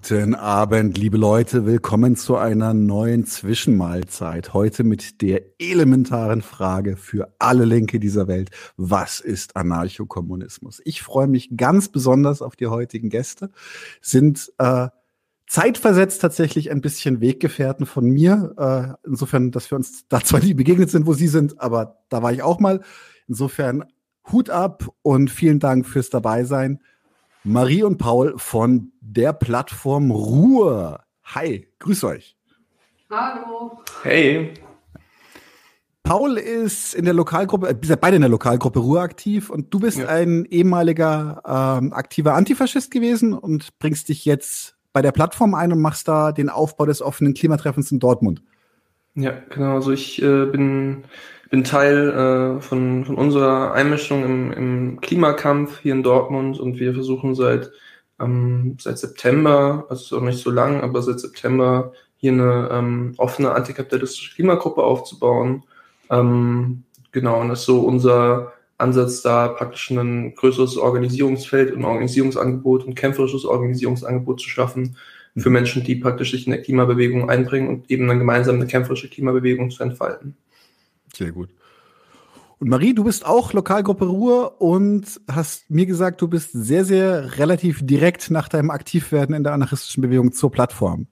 Guten Abend, liebe Leute. Willkommen zu einer neuen Zwischenmahlzeit. Heute mit der elementaren Frage für alle Linke dieser Welt. Was ist Anarchokommunismus? Ich freue mich ganz besonders auf die heutigen Gäste. Sind äh, zeitversetzt tatsächlich ein bisschen Weggefährten von mir. Äh, insofern, dass wir uns da zwar nie begegnet sind, wo sie sind, aber da war ich auch mal. Insofern Hut ab und vielen Dank fürs Dabeisein. Marie und Paul von der Plattform Ruhe. Hi, grüß euch. Hallo. Hey. Paul ist in der Lokalgruppe, äh, beide in der Lokalgruppe Ruhe aktiv und du bist ja. ein ehemaliger ähm, aktiver Antifaschist gewesen und bringst dich jetzt bei der Plattform ein und machst da den Aufbau des offenen Klimatreffens in Dortmund. Ja, genau. Also ich äh, bin bin Teil äh, von, von unserer Einmischung im, im Klimakampf hier in Dortmund und wir versuchen seit, ähm, seit September, also auch nicht so lang, aber seit September hier eine ähm, offene antikapitalistische Klimagruppe aufzubauen. Ähm, genau, und das ist so unser Ansatz, da praktisch ein größeres Organisierungsfeld und Organisierungsangebot und kämpferisches Organisierungsangebot zu schaffen für Menschen, die praktisch sich in der Klimabewegung einbringen und eben dann gemeinsam eine kämpferische Klimabewegung zu entfalten. Sehr gut. Und Marie, du bist auch Lokalgruppe Ruhr und hast mir gesagt, du bist sehr, sehr relativ direkt nach deinem Aktivwerden in der anarchistischen Bewegung zur Plattform.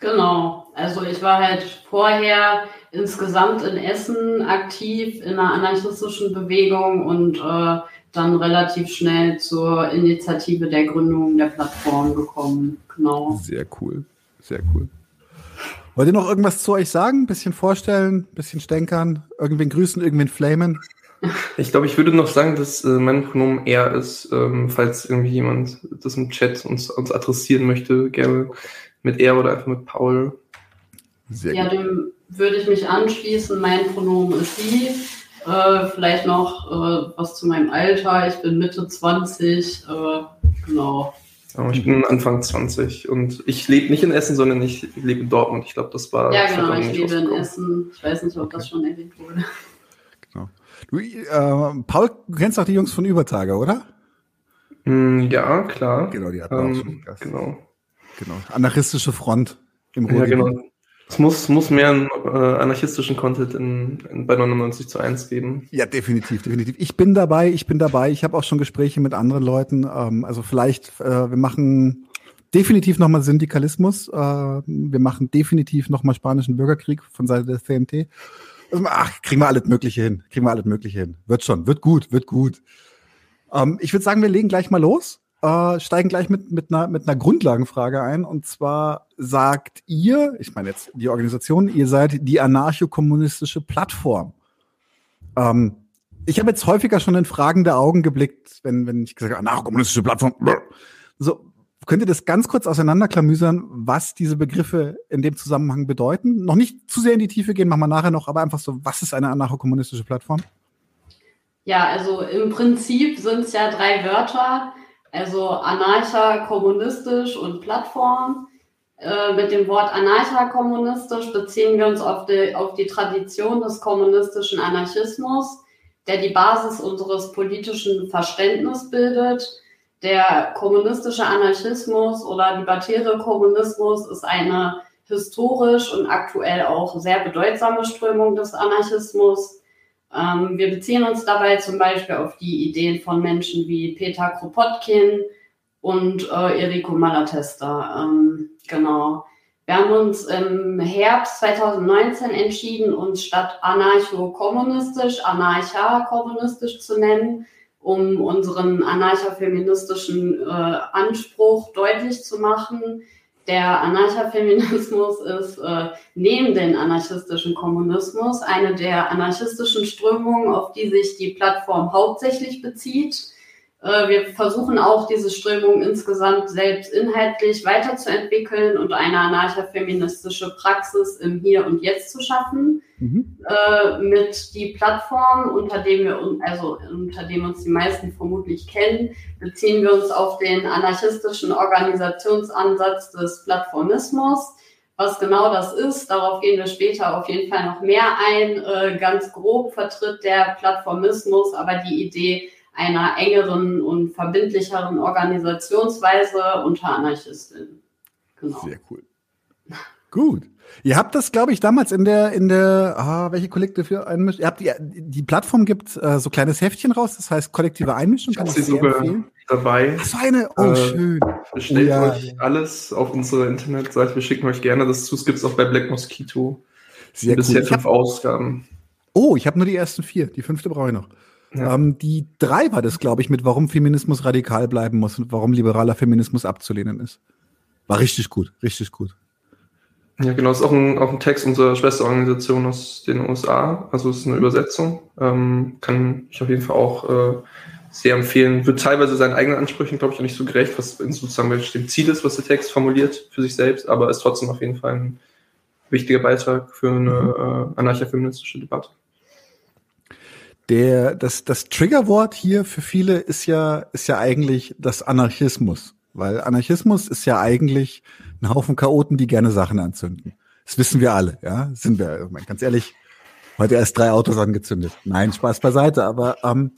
Genau. Also ich war halt vorher insgesamt in Essen aktiv in einer anarchistischen Bewegung und äh, dann relativ schnell zur Initiative der Gründung der Plattform gekommen. Genau. Sehr cool. Sehr cool. Wollt ihr noch irgendwas zu euch sagen? Bisschen vorstellen, bisschen stänkern, irgendwen grüßen, irgendwen flamen? Ich glaube, ich würde noch sagen, dass äh, mein Pronomen er ist, ähm, falls irgendwie jemand das im Chat uns, uns adressieren möchte, gerne mit er oder einfach mit Paul. Sehr ja, gut. dem würde ich mich anschließen. Mein Pronomen ist sie. Äh, vielleicht noch äh, was zu meinem Alter. Ich bin Mitte 20. Äh, genau. Ich bin Anfang 20 und ich lebe nicht in Essen, sondern ich lebe in Dortmund. Ich glaube, das war. Ja, genau, ich lebe in Essen. Ich weiß nicht, ob das schon erwähnt wurde. Genau. Du, äh, Paul, du kennst doch die Jungs von Übertage, oder? Mm, ja, klar. Genau, die hatten ähm, auch schon Gast. Genau. Genau. Anarchistische Front im Ruhrgebiet. Ja, genau. Es muss, muss mehr äh, anarchistischen Content in, in, bei 99 zu 1 geben. Ja, definitiv, definitiv. Ich bin dabei, ich bin dabei. Ich habe auch schon Gespräche mit anderen Leuten. Ähm, also vielleicht, äh, wir machen definitiv nochmal Syndikalismus. Äh, wir machen definitiv nochmal spanischen Bürgerkrieg von Seite der CNT. Also, ach, kriegen wir alles Mögliche hin. Kriegen wir alles Mögliche hin. Wird schon, wird gut, wird gut. Ähm, ich würde sagen, wir legen gleich mal los äh, steigen gleich mit, mit, einer, mit einer Grundlagenfrage ein. Und zwar sagt ihr, ich meine jetzt die Organisation, ihr seid die anarcho-kommunistische Plattform. Ähm, ich habe jetzt häufiger schon in fragende Augen geblickt, wenn, wenn ich gesagt habe, anarcho-kommunistische Plattform. So, könnt ihr das ganz kurz auseinanderklamüsern, was diese Begriffe in dem Zusammenhang bedeuten? Noch nicht zu sehr in die Tiefe gehen, machen wir nachher noch, aber einfach so, was ist eine anarcho-kommunistische Plattform? Ja, also im Prinzip sind es ja drei Wörter, also Anarcha kommunistisch und Plattform. Äh, mit dem Wort Anarcha kommunistisch beziehen wir uns auf die, auf die Tradition des kommunistischen Anarchismus, der die Basis unseres politischen Verständnisses bildet. Der kommunistische Anarchismus oder libertäre Kommunismus ist eine historisch und aktuell auch sehr bedeutsame Strömung des Anarchismus ähm, wir beziehen uns dabei zum Beispiel auf die Ideen von Menschen wie Peter Kropotkin und äh, Eriko Malatesta. Ähm, genau. Wir haben uns im Herbst 2019 entschieden, uns statt anarcho-kommunistisch, anarcha-kommunistisch zu nennen, um unseren anarcha-feministischen äh, Anspruch deutlich zu machen der Anarchafeminismus ist äh, neben dem anarchistischen Kommunismus eine der anarchistischen Strömungen, auf die sich die Plattform hauptsächlich bezieht. Äh, wir versuchen auch diese Strömung insgesamt selbst inhaltlich weiterzuentwickeln und eine anarchafeministische Praxis im Hier und Jetzt zu schaffen. Mhm. Äh, mit die Plattform, unter dem wir also unter dem uns die meisten vermutlich kennen, beziehen wir uns auf den anarchistischen Organisationsansatz des Plattformismus. Was genau das ist, darauf gehen wir später auf jeden Fall noch mehr ein. Äh, ganz grob vertritt der Plattformismus aber die Idee einer engeren und verbindlicheren Organisationsweise unter Anarchistinnen. Genau. Sehr cool. Gut. Ihr habt das, glaube ich, damals in der, in der, ah, welche Kollekte für Einmischung? Ihr habt die, die Plattform gibt äh, so kleines Heftchen raus, das heißt kollektive Einmischung. Kann ich sie sogar empfehlen. dabei. Ach so eine, oh äh, schön. Bestellt ja. euch alles auf unsere Internetseite, wir schicken euch gerne das zu. Es gibt es auch bei Black Mosquito. Sehr Bisher cool. fünf Ausgaben. Oh, ich habe nur die ersten vier, die fünfte brauche ich noch. Ja. Ähm, die drei war das, glaube ich, mit warum Feminismus radikal bleiben muss und warum liberaler Feminismus abzulehnen ist. War richtig gut, richtig gut. Ja, genau, das ist auch ein, auch ein Text unserer Schwesterorganisation aus den USA. Also es ist eine Übersetzung. Ähm, kann ich auf jeden Fall auch äh, sehr empfehlen. Wird teilweise seinen eigenen Ansprüchen, glaube ich, auch nicht so gerecht, was sozusagen dem Ziel ist, was der Text formuliert für sich selbst, aber ist trotzdem auf jeden Fall ein wichtiger Beitrag für eine äh, anarchofeministische Debatte. Der, das, das Triggerwort hier für viele ist ja, ist ja eigentlich das Anarchismus. Weil Anarchismus ist ja eigentlich ein Haufen Chaoten, die gerne Sachen anzünden. Das wissen wir alle, ja. Sind wir, ganz ehrlich, heute erst drei Autos angezündet. Nein, Spaß beiseite, aber ähm,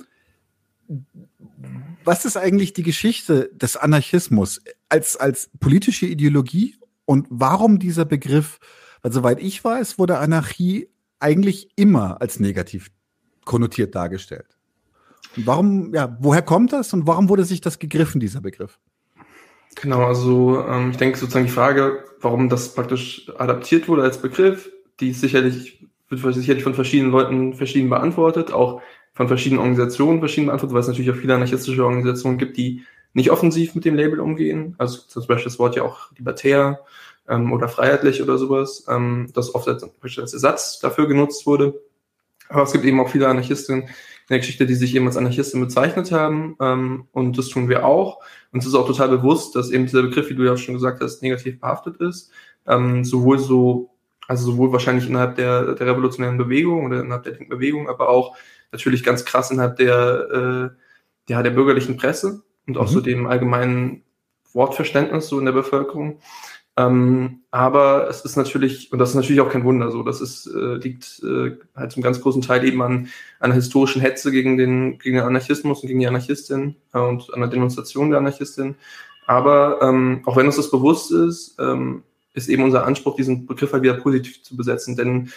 was ist eigentlich die Geschichte des Anarchismus als, als politische Ideologie und warum dieser Begriff? Weil soweit ich weiß, wurde Anarchie eigentlich immer als negativ konnotiert dargestellt. Und warum, ja, woher kommt das und warum wurde sich das gegriffen, dieser Begriff? Genau, also ähm, ich denke sozusagen die Frage, warum das praktisch adaptiert wurde als Begriff, die ist sicherlich, wird sicherlich von verschiedenen Leuten verschieden beantwortet, auch von verschiedenen Organisationen verschieden beantwortet, weil es natürlich auch viele anarchistische Organisationen gibt, die nicht offensiv mit dem Label umgehen. Also zum Beispiel das Wort ja auch libertär ähm, oder freiheitlich oder sowas, ähm, das oft als, als Ersatz dafür genutzt wurde. Aber es gibt eben auch viele Anarchistinnen, in der Geschichte, die sich eben als Anarchisten bezeichnet haben. Ähm, und das tun wir auch. Und es ist auch total bewusst, dass eben dieser Begriff, wie du ja schon gesagt hast, negativ behaftet ist. Ähm, sowohl so, also sowohl wahrscheinlich innerhalb der, der revolutionären Bewegung oder innerhalb der Bewegung, aber auch natürlich ganz krass innerhalb der, äh, ja, der bürgerlichen Presse und auch mhm. so dem allgemeinen Wortverständnis so in der Bevölkerung. Ähm, aber es ist natürlich, und das ist natürlich auch kein Wunder so, das ist, äh, liegt äh, halt zum ganz großen Teil eben an einer historischen Hetze gegen den, gegen den Anarchismus und gegen die Anarchistin äh, und an der Demonstration der Anarchistin. Aber ähm, auch wenn uns das bewusst ist, ähm, ist eben unser Anspruch, diesen Begriff halt wieder positiv zu besetzen. Denn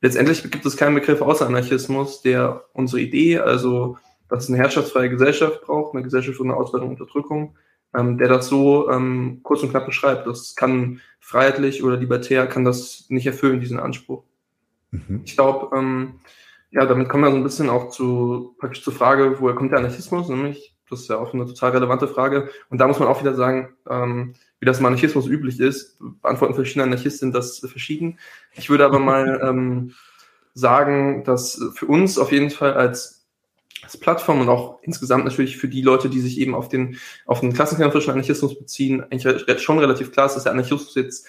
letztendlich gibt es keinen Begriff außer Anarchismus, der unsere Idee, also dass es eine herrschaftsfreie Gesellschaft braucht, eine Gesellschaft ohne Ausbeutung und Unterdrückung, ähm, der das so ähm, kurz und knapp beschreibt. Das kann freiheitlich oder libertär kann das nicht erfüllen, diesen Anspruch. Mhm. Ich glaube, ähm, ja, damit kommen wir so ein bisschen auch zu praktisch zur Frage, woher kommt der Anarchismus? Nämlich, das ist ja auch eine total relevante Frage. Und da muss man auch wieder sagen, ähm, wie das im Anarchismus üblich ist, beantworten verschiedene Anarchisten das verschieden. Ich würde aber mal ähm, sagen, dass für uns auf jeden Fall als als Plattform und auch insgesamt natürlich für die Leute, die sich eben auf den, auf den klassenkämpferischen Anarchismus beziehen, eigentlich schon relativ klar ist, dass der Anarchismus jetzt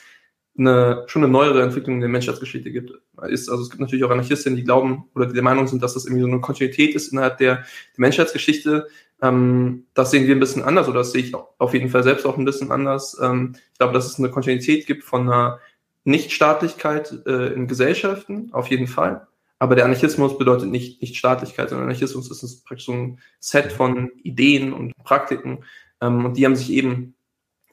eine, schon eine neuere Entwicklung in der Menschheitsgeschichte gibt. Ist, also es gibt natürlich auch Anarchistinnen, die glauben oder die der Meinung sind, dass das irgendwie so eine Kontinuität ist innerhalb der, der Menschheitsgeschichte. Ähm, das sehen wir ein bisschen anders oder das sehe ich auf jeden Fall selbst auch ein bisschen anders. Ähm, ich glaube, dass es eine Kontinuität gibt von einer Nichtstaatlichkeit äh, in Gesellschaften, auf jeden Fall. Aber der Anarchismus bedeutet nicht, nicht Staatlichkeit, sondern Anarchismus ist praktisch so ein Set von Ideen und Praktiken. Ähm, und die haben sich eben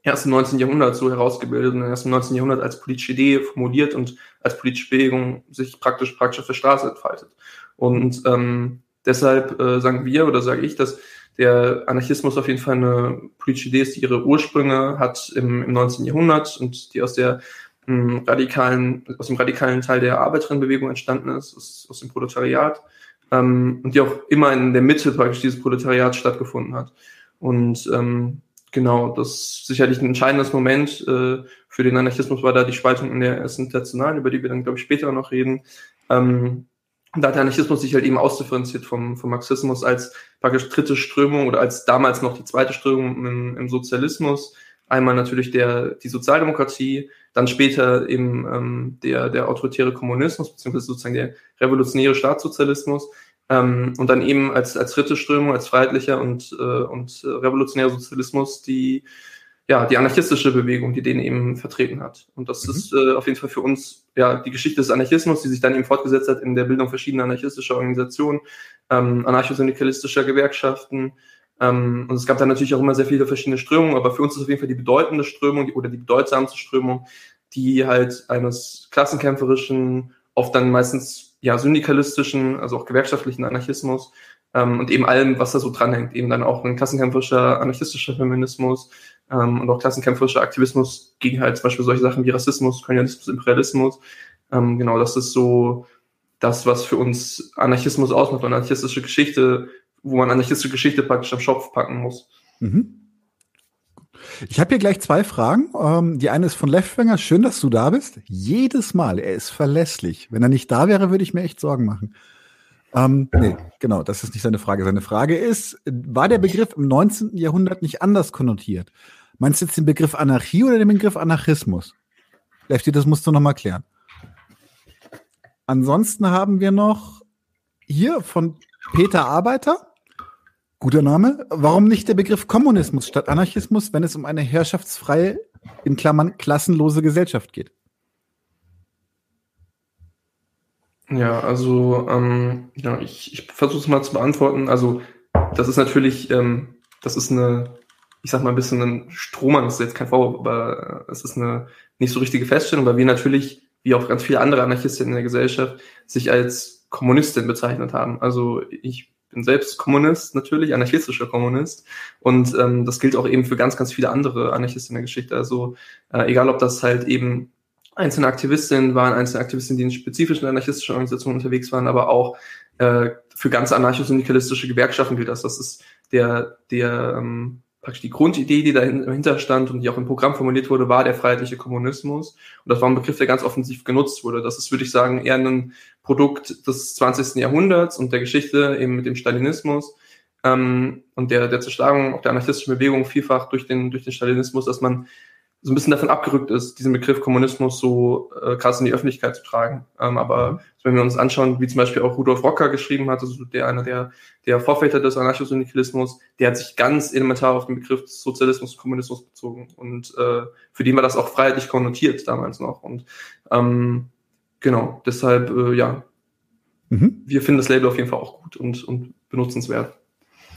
erst im 19. Jahrhundert so herausgebildet und erst im 19. Jahrhundert als politische Idee formuliert und als politische Bewegung sich praktisch praktisch auf der Straße entfaltet. Und ähm, deshalb äh, sagen wir oder sage ich, dass der Anarchismus auf jeden Fall eine politische Idee ist, die ihre Ursprünge hat im, im 19. Jahrhundert und die aus der radikalen, aus dem radikalen Teil der Arbeiterinnenbewegung entstanden ist, aus, aus dem Proletariat, ähm, und die auch immer in der Mitte praktisch dieses Proletariats stattgefunden hat. Und ähm, genau, das sicherlich ein entscheidendes Moment äh, für den Anarchismus war da die Spaltung in der ersten Internationalen, über die wir dann, glaube ich, später noch reden. Ähm, da hat der Anarchismus sich halt eben ausdifferenziert vom, vom Marxismus als praktisch dritte Strömung oder als damals noch die zweite Strömung im, im Sozialismus, Einmal natürlich der, die Sozialdemokratie, dann später eben ähm, der, der autoritäre Kommunismus, beziehungsweise sozusagen der revolutionäre Staatssozialismus. Ähm, und dann eben als, als dritte Strömung, als freiheitlicher und, äh, und revolutionärer Sozialismus die, ja, die anarchistische Bewegung, die den eben vertreten hat. Und das mhm. ist äh, auf jeden Fall für uns ja die Geschichte des Anarchismus, die sich dann eben fortgesetzt hat in der Bildung verschiedener anarchistischer Organisationen, ähm, anarchosyndikalistischer Gewerkschaften. Ähm, und es gab dann natürlich auch immer sehr viele verschiedene Strömungen, aber für uns ist auf jeden Fall die bedeutende Strömung die, oder die bedeutsamste Strömung, die halt eines klassenkämpferischen, oft dann meistens ja syndikalistischen, also auch gewerkschaftlichen Anarchismus ähm, und eben allem, was da so dranhängt, eben dann auch ein klassenkämpferischer, anarchistischer Feminismus, ähm, und auch klassenkämpferischer Aktivismus gegen halt zum Beispiel solche Sachen wie Rassismus, Kolonialismus, Imperialismus. Ähm, genau, das ist so das, was für uns Anarchismus ausmacht und anarchistische Geschichte, wo man anarchistische Geschichte praktisch am Schopf packen muss. Mhm. Ich habe hier gleich zwei Fragen. Ähm, die eine ist von Leftwenger. Schön, dass du da bist. Jedes Mal. Er ist verlässlich. Wenn er nicht da wäre, würde ich mir echt Sorgen machen. Ähm, nee, genau, das ist nicht seine Frage. Seine Frage ist, war der Begriff im 19. Jahrhundert nicht anders konnotiert? Meinst du jetzt den Begriff Anarchie oder den Begriff Anarchismus? Lefty, das musst du noch mal klären. Ansonsten haben wir noch hier von Peter Arbeiter. Guter Name. Warum nicht der Begriff Kommunismus statt Anarchismus, wenn es um eine herrschaftsfreie, in Klammern klassenlose Gesellschaft geht? Ja, also ähm, ja, ich, ich versuche es mal zu beantworten. Also das ist natürlich, ähm, das ist eine ich sag mal, ein bisschen ein Strohmann, das ist jetzt kein Vorwurf, aber es ist eine nicht so richtige Feststellung, weil wir natürlich, wie auch ganz viele andere Anarchisten in der Gesellschaft, sich als Kommunistin bezeichnet haben. Also ich bin selbst Kommunist, natürlich, anarchistischer Kommunist. Und ähm, das gilt auch eben für ganz, ganz viele andere Anarchisten in der Geschichte. Also äh, egal, ob das halt eben einzelne Aktivistinnen waren, einzelne Aktivistinnen, die in spezifischen anarchistischen Organisationen unterwegs waren, aber auch äh, für ganz anarcho-syndikalistische Gewerkschaften gilt das. Das ist der, der ähm, praktisch die Grundidee, die dahinter stand und die auch im Programm formuliert wurde, war der freiheitliche Kommunismus. Und das war ein Begriff, der ganz offensiv genutzt wurde. Das ist, würde ich sagen, eher ein Produkt des 20. Jahrhunderts und der Geschichte eben mit dem Stalinismus ähm, und der, der Zerschlagung auch der anarchistischen Bewegung vielfach durch den, durch den Stalinismus, dass man so ein bisschen davon abgerückt ist, diesen Begriff Kommunismus so äh, krass in die Öffentlichkeit zu tragen. Ähm, aber mhm. wenn wir uns anschauen, wie zum Beispiel auch Rudolf Rocker geschrieben hat, also der einer der, der Vorväter des Anarchosyndikalismus, der hat sich ganz elementar auf den Begriff Sozialismus und Kommunismus bezogen. Und äh, für den war das auch freiheitlich konnotiert damals noch. Und ähm, genau, deshalb, äh, ja, mhm. wir finden das Label auf jeden Fall auch gut und, und benutzenswert.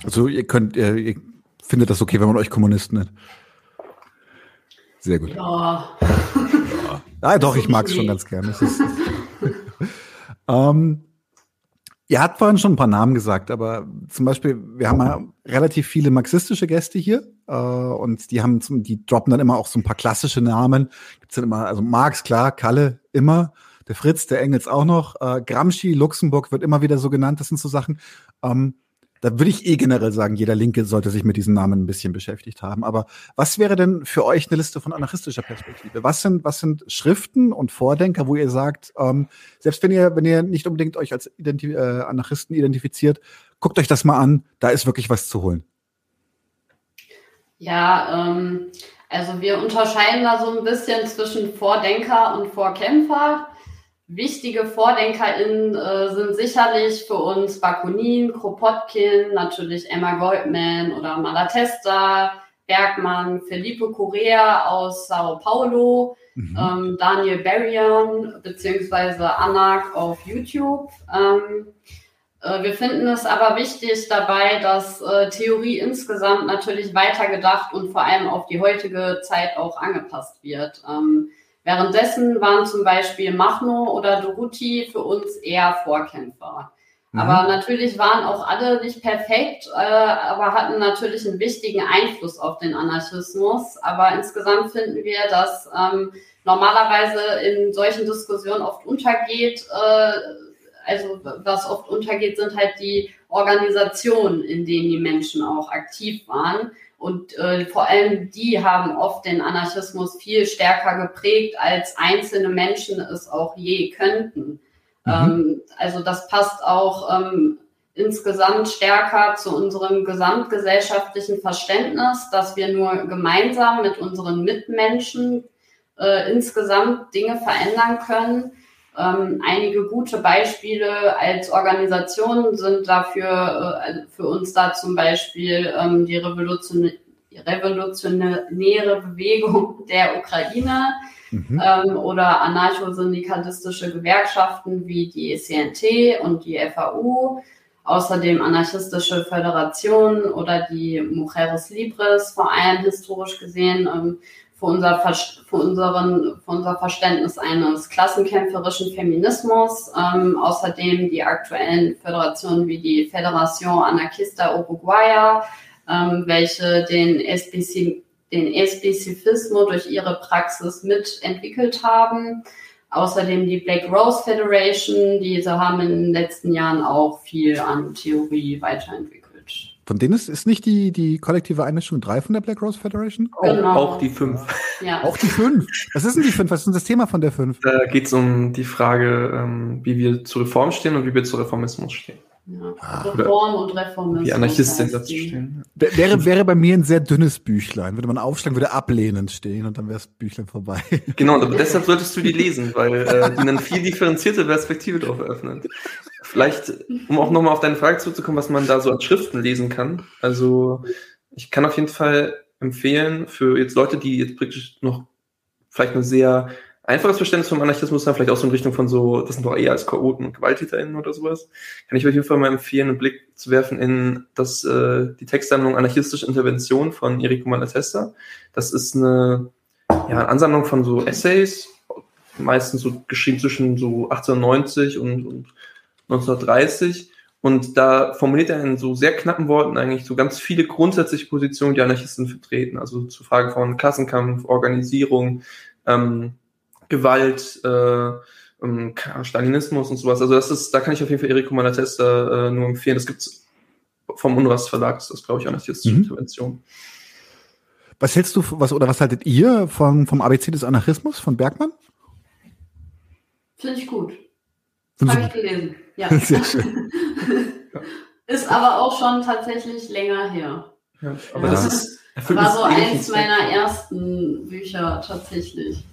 Also ihr könnt, ihr, ihr findet das okay, wenn man euch Kommunisten nennt? Sehr gut. Ja. ja. Ah, doch, ich mag es schon ganz gerne. ähm, ihr habt vorhin schon ein paar Namen gesagt, aber zum Beispiel, wir haben ja relativ viele marxistische Gäste hier äh, und die haben, zum, die droppen dann immer auch so ein paar klassische Namen. Gibt's dann immer, also Marx, klar, Kalle, immer, der Fritz, der Engels auch noch, äh, Gramsci, Luxemburg wird immer wieder so genannt. Das sind so Sachen. Ähm, da würde ich eh generell sagen, jeder Linke sollte sich mit diesen Namen ein bisschen beschäftigt haben. Aber was wäre denn für euch eine Liste von anarchistischer Perspektive? Was sind, was sind Schriften und Vordenker, wo ihr sagt, ähm, selbst wenn ihr, wenn ihr nicht unbedingt euch als Identi äh, Anarchisten identifiziert, guckt euch das mal an, da ist wirklich was zu holen. Ja, ähm, also wir unterscheiden da so ein bisschen zwischen Vordenker und Vorkämpfer. Wichtige VordenkerInnen äh, sind sicherlich für uns Bakunin, Kropotkin, natürlich Emma Goldman oder Malatesta, Bergmann, Felipe Correa aus Sao Paulo, mhm. ähm, Daniel Berrien beziehungsweise Anak auf YouTube. Ähm, äh, wir finden es aber wichtig dabei, dass äh, Theorie insgesamt natürlich weitergedacht und vor allem auf die heutige Zeit auch angepasst wird. Ähm, Währenddessen waren zum Beispiel Machno oder Doruti für uns eher Vorkämpfer. Mhm. Aber natürlich waren auch alle nicht perfekt, äh, aber hatten natürlich einen wichtigen Einfluss auf den Anarchismus. Aber insgesamt finden wir, dass ähm, normalerweise in solchen Diskussionen oft untergeht, äh, also was oft untergeht, sind halt die Organisationen, in denen die Menschen auch aktiv waren. Und äh, vor allem die haben oft den Anarchismus viel stärker geprägt, als einzelne Menschen es auch je könnten. Mhm. Ähm, also das passt auch ähm, insgesamt stärker zu unserem gesamtgesellschaftlichen Verständnis, dass wir nur gemeinsam mit unseren Mitmenschen äh, insgesamt Dinge verändern können. Ähm, einige gute Beispiele als Organisation sind dafür äh, für uns da zum Beispiel ähm, die Revolution revolutionäre Bewegung der Ukraine mhm. ähm, oder anarcho-syndikalistische Gewerkschaften wie die CNT und die FAU, außerdem anarchistische Föderationen oder die Mujeres Libres, vor allem historisch gesehen, ähm, für, unser für, unseren, für unser Verständnis eines klassenkämpferischen Feminismus. Ähm, außerdem die aktuellen Föderationen wie die Federación Anarquista Uruguaya, ähm, welche den SBC, den Espezifismo durch ihre Praxis mitentwickelt haben. Außerdem die Black Rose Federation, diese haben in den letzten Jahren auch viel an Theorie weiterentwickelt. Von denen ist, ist nicht die, die kollektive Einmischung 3 von der Black Rose Federation? Genau. Auch, auch die 5. Ja. Auch die 5. Was ist denn die 5? Was ist denn das Thema von der 5? Da geht es um die Frage, ähm, wie wir zur Reform stehen und wie wir zu Reformismus stehen. Ja. Ah. Reform und Reformismus. Wie Anarchistin dazu stehen. Wäre, wäre bei mir ein sehr dünnes Büchlein. Würde man aufschlagen, würde ablehnend stehen und dann wäre das Büchlein vorbei. Genau, aber deshalb solltest du die lesen, weil äh, die eine viel differenzierte Perspektive drauf eröffnet. Vielleicht, um auch nochmal auf deine Frage zurückzukommen, was man da so an Schriften lesen kann. Also ich kann auf jeden Fall empfehlen für jetzt Leute, die jetzt praktisch noch vielleicht eine sehr einfaches Verständnis vom Anarchismus haben, vielleicht auch so in Richtung von so, das sind doch eher als Chaoten und GewalttäterInnen oder sowas, kann ich auf jeden Fall mal empfehlen, einen Blick zu werfen in das, äh, die Textsammlung Anarchistische Intervention von Enrico Malatesta. Das ist eine, ja, Ansammlung von so Essays, meistens so geschrieben zwischen so 1890 und, und 1930. Und da formuliert er in so sehr knappen Worten eigentlich so ganz viele grundsätzliche Positionen, die Anarchisten vertreten. Also zur Frage von Klassenkampf, Organisierung, ähm, Gewalt, äh, ähm, Stalinismus und sowas. Also das ist, da kann ich auf jeden Fall Eriko Malatesta äh, nur empfehlen. Das gibt's vom Unrast Verlag, das ist, glaube ich, anarchistische mhm. Intervention. Was hältst du, was oder was haltet ihr vom, vom ABC des Anarchismus von Bergmann? Finde ich gut. Habe ich gelesen. Ja. Sehr schön. ist aber auch schon tatsächlich länger her. Ja, aber ja. das ist war so eins meiner ersten Bücher tatsächlich.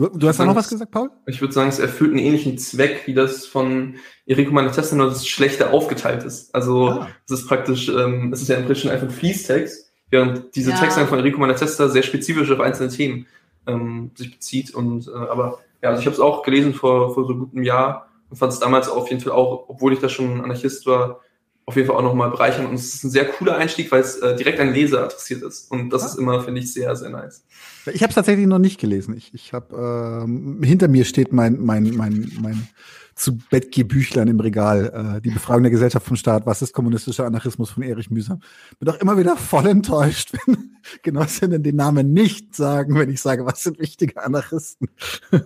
Du, du hast da noch was gesagt, Paul? Ich würde sagen, es erfüllt einen ähnlichen Zweck, wie das von Enrico Malatesta, nur dass es schlechter aufgeteilt ist. Also ah. es ist praktisch, ähm, es ist ja im Prinzip einfach ein Fließtext, während diese ja. Texte von Enrico Malatesta sehr spezifisch auf einzelne Themen ähm, sich bezieht. Und äh, aber ja, also ich habe es auch gelesen vor, vor so gut einem Jahr und fand es damals auf jeden Fall auch, obwohl ich da schon Anarchist war, auf jeden Fall auch nochmal bereichern. Und es ist ein sehr cooler Einstieg, weil es äh, direkt an Leser adressiert ist. Und das ah. ist immer, finde ich, sehr, sehr nice. Ich habe es tatsächlich noch nicht gelesen. Ich, ich habe ähm, hinter mir steht mein mein mein mein zu Bett Büchlein im Regal. Äh, die Befragung der Gesellschaft vom Staat. Was ist kommunistischer Anarchismus von Erich Mühsam? Bin auch immer wieder voll enttäuscht, wenn Genossinnen den Namen nicht sagen, wenn ich sage, was sind wichtige Anarchisten.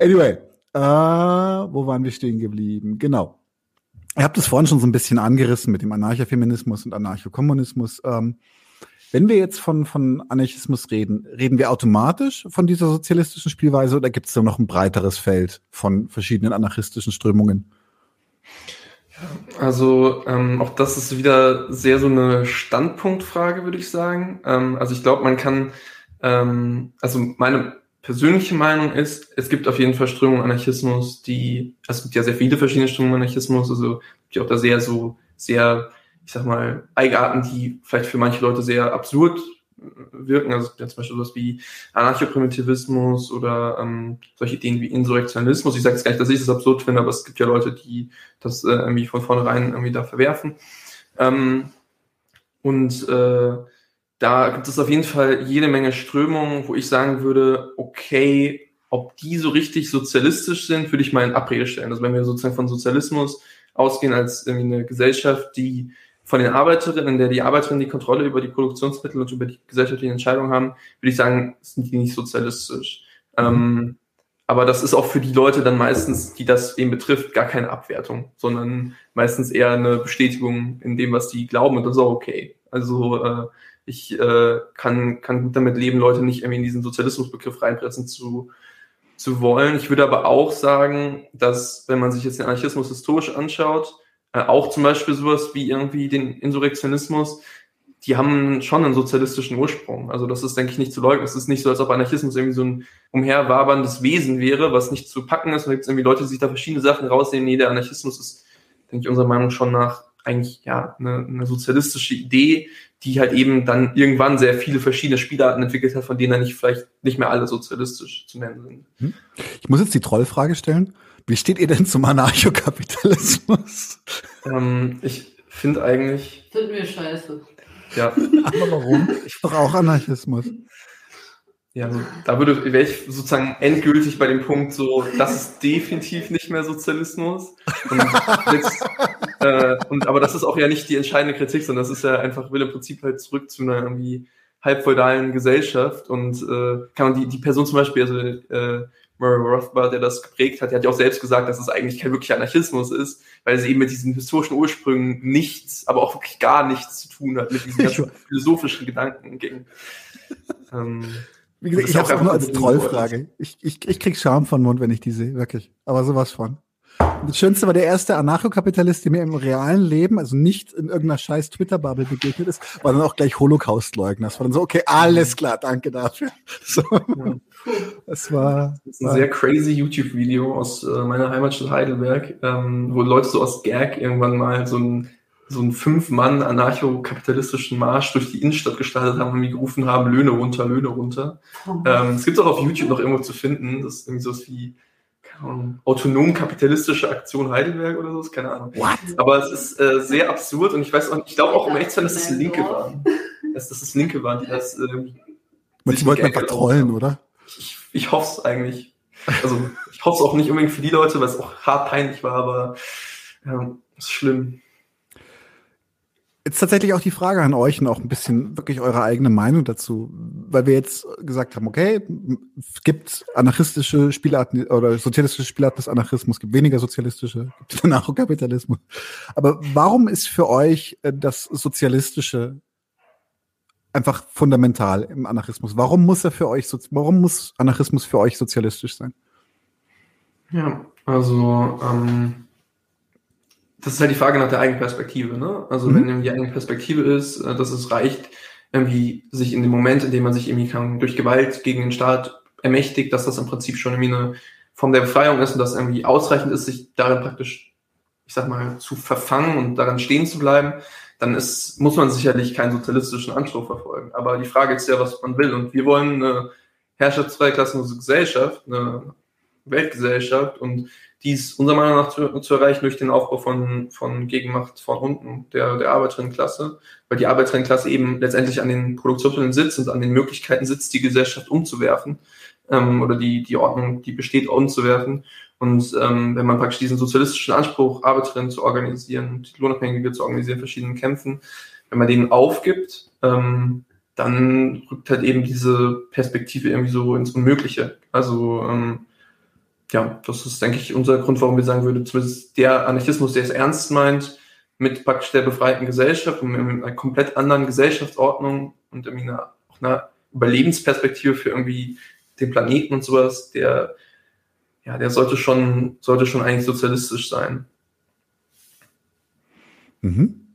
anyway, äh, wo waren wir stehen geblieben? Genau. Ihr habt es vorhin schon so ein bisschen angerissen mit dem Anarchofeminismus und Anarchokommunismus. Ähm, wenn wir jetzt von, von Anarchismus reden, reden wir automatisch von dieser sozialistischen Spielweise oder gibt es da noch ein breiteres Feld von verschiedenen anarchistischen Strömungen? Also ähm, auch das ist wieder sehr so eine Standpunktfrage, würde ich sagen. Ähm, also ich glaube, man kann, ähm, also meine persönliche Meinung ist, es gibt auf jeden Fall Strömungen Anarchismus, die, also es gibt ja sehr viele verschiedene Strömungen Anarchismus, also die auch da sehr so, sehr, ich sag mal, Eigenarten, die vielleicht für manche Leute sehr absurd wirken. Also ja zum Beispiel sowas wie Anarchoprimitivismus oder ähm, solche Ideen wie Insurrektionalismus. Ich sage jetzt gar nicht, dass ich das absurd finde, aber es gibt ja Leute, die das äh, irgendwie von vornherein irgendwie da verwerfen. Ähm, und äh, da gibt es auf jeden Fall jede Menge Strömungen, wo ich sagen würde, okay, ob die so richtig sozialistisch sind, würde ich mal in Abrede stellen. Also wenn wir sozusagen von Sozialismus ausgehen als irgendwie eine Gesellschaft, die von den Arbeiterinnen, in der die Arbeiterinnen die Kontrolle über die Produktionsmittel und über die gesellschaftlichen Entscheidungen haben, würde ich sagen, sind die nicht sozialistisch. Ähm, aber das ist auch für die Leute dann meistens, die das eben betrifft, gar keine Abwertung, sondern meistens eher eine Bestätigung in dem, was die glauben und das ist auch okay. Also äh, ich äh, kann, kann gut damit leben, Leute nicht irgendwie in diesen Sozialismusbegriff reinpressen zu, zu wollen. Ich würde aber auch sagen, dass, wenn man sich jetzt den Anarchismus historisch anschaut, äh, auch zum Beispiel sowas wie irgendwie den Insurrektionismus, die haben schon einen sozialistischen Ursprung. Also das ist, denke ich, nicht zu leugnen. Es ist nicht so, als ob Anarchismus irgendwie so ein umherwaberndes Wesen wäre, was nicht zu packen ist. Und da gibt irgendwie Leute, die sich da verschiedene Sachen rausnehmen. Nee, der Anarchismus ist, denke ich, unserer Meinung schon nach eigentlich ja eine, eine sozialistische Idee, die halt eben dann irgendwann sehr viele verschiedene Spielarten entwickelt hat, von denen dann nicht vielleicht nicht mehr alle sozialistisch zu nennen sind. Hm? Ich muss jetzt die Trollfrage stellen. Wie steht ihr denn zum Anarchokapitalismus? Ähm, ich finde eigentlich. Finden wir scheiße. Ja. Aber warum? Ich auch Anarchismus. Ja, da würde wäre ich sozusagen endgültig bei dem Punkt so, das ist definitiv nicht mehr Sozialismus. Und, jetzt, äh, und aber das ist auch ja nicht die entscheidende Kritik, sondern das ist ja einfach will im Prinzip halt zurück zu einer irgendwie halbfeudalen Gesellschaft und äh, kann man die die Person zum Beispiel also äh, Murray Rothbard, der das geprägt hat, der hat ja auch selbst gesagt, dass es eigentlich kein wirklicher Anarchismus ist, weil es eben mit diesen historischen Ursprüngen nichts, aber auch wirklich gar nichts zu tun hat, mit diesen ganzen philosophischen Gedanken ging. Ähm, wie gesagt, ich habe auch nur als Trollfrage. Ich, ich, ich krieg Scham von Mund, wenn ich die sehe, wirklich. Aber sowas von. Das Schönste war der erste Anarchokapitalist, der mir im realen Leben, also nicht in irgendeiner scheiß Twitter-Bubble begegnet ist, war dann auch gleich Holocaust-Leugner. Das war dann so, okay, alles klar, danke dafür. So. Ja. Das war. Das ist ein sehr crazy YouTube-Video aus äh, meiner Heimatstadt Heidelberg, ähm, wo Leute so aus Gag irgendwann mal so ein so einen Fünf-Mann anarcho-kapitalistischen Marsch durch die Innenstadt gestartet haben und mir gerufen haben, Löhne runter, Löhne runter. Oh. Ähm, es gibt auch auf YouTube noch irgendwo zu finden. Das ist irgendwie sowas wie autonom-kapitalistische Aktion Heidelberg oder so, keine Ahnung. What? Aber es ist äh, sehr absurd und ich weiß auch, ich glaube auch um echt zu sein, dass es Linke waren. Dass, dass es Linke waren, die das. Äh, Sie wollten einfach trollen, oder? Ich, ich hoffe es eigentlich. Also ich hoffe es auch nicht unbedingt für die Leute, weil es auch hart peinlich war, aber ja, ist schlimm. Jetzt tatsächlich auch die Frage an euch und auch ein bisschen wirklich eure eigene Meinung dazu, weil wir jetzt gesagt haben, okay, es gibt anarchistische Spielarten oder sozialistische Spielarten des Anarchismus, gibt weniger sozialistische, gibt Anarchokapitalismus. Aber warum ist für euch äh, das Sozialistische einfach fundamental im Anarchismus? Warum muss er für euch, warum muss Anarchismus für euch sozialistisch sein? Ja, also ähm das ist halt die Frage nach der eigenen Perspektive. Ne? Also mhm. wenn irgendwie die eigene Perspektive ist, äh, dass es reicht, irgendwie sich in dem Moment, in dem man sich irgendwie kann, durch Gewalt gegen den Staat ermächtigt, dass das im Prinzip schon irgendwie eine Form der Befreiung ist und dass irgendwie ausreichend ist, sich darin praktisch, ich sag mal, zu verfangen und daran stehen zu bleiben, dann ist, muss man sicherlich keinen sozialistischen Anspruch verfolgen. Aber die Frage ist ja, was man will. Und wir wollen eine herrschaftsfreie klassenlose Gesellschaft, eine Weltgesellschaft und dies unserer Meinung nach zu, zu, erreichen durch den Aufbau von, von Gegenmacht von unten, der, der Arbeiterinnenklasse, weil die Arbeiterinnenklasse eben letztendlich an den Produktionsmitteln sitzt und an den Möglichkeiten sitzt, die Gesellschaft umzuwerfen ähm, oder die, die Ordnung, die besteht, umzuwerfen. Und ähm, wenn man praktisch diesen sozialistischen Anspruch, Arbeiterinnen zu organisieren, die Lohnabhängige zu organisieren, verschiedenen Kämpfen, wenn man den aufgibt, ähm, dann rückt halt eben diese Perspektive irgendwie so ins Unmögliche. Also ähm, ja, das ist, denke ich, unser Grund, warum wir sagen würden, zumindest der Anarchismus, der es ernst meint, mit praktisch der befreiten Gesellschaft und mit einer komplett anderen Gesellschaftsordnung und irgendwie einer, auch einer Überlebensperspektive für irgendwie den Planeten und sowas, der, ja, der sollte schon, sollte schon eigentlich sozialistisch sein. Mhm.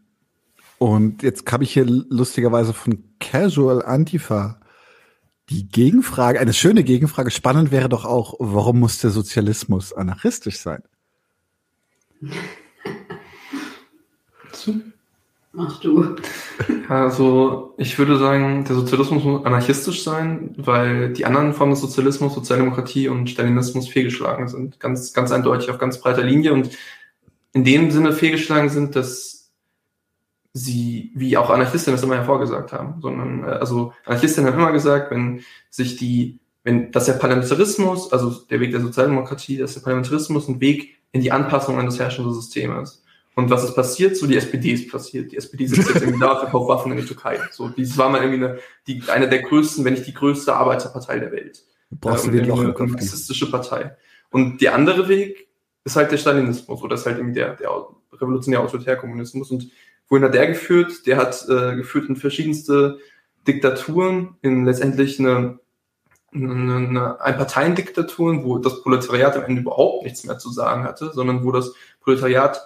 Und jetzt habe ich hier lustigerweise von Casual Antifa die Gegenfrage, eine schöne Gegenfrage, spannend wäre doch auch, warum muss der Sozialismus anarchistisch sein? Mach du. Also, ich würde sagen, der Sozialismus muss anarchistisch sein, weil die anderen Formen des Sozialismus, Sozialdemokratie und Stalinismus fehlgeschlagen sind. Ganz, ganz eindeutig auf ganz breiter Linie und in dem Sinne fehlgeschlagen sind, dass sie, wie auch Anarchisten das immer hervorgesagt haben, sondern äh, also Anarchisten haben immer gesagt, wenn sich die, wenn dass der Parlamentarismus, also der Weg der Sozialdemokratie, dass der Parlamentarismus ein Weg in die Anpassung an das herrschende System ist. Und was ist passiert? So die SPD ist passiert. Die SPD sitzt jetzt irgendwie da, verkauft Waffen in die Türkei. So, dieses war mal irgendwie eine, die, eine der größten, wenn nicht die größte Arbeiterpartei der Welt. Brauchst äh, du den Loch eine, eine marxistische Partei. Und der andere Weg ist halt der Stalinismus oder ist halt irgendwie der, der revolutionäre Autoritärkommunismus. Und Wohin hat der geführt? Der hat äh, geführt in verschiedenste Diktaturen, in letztendlich eine, eine, eine Einparteiendiktaturen, wo das Proletariat am Ende überhaupt nichts mehr zu sagen hatte, sondern wo das Proletariat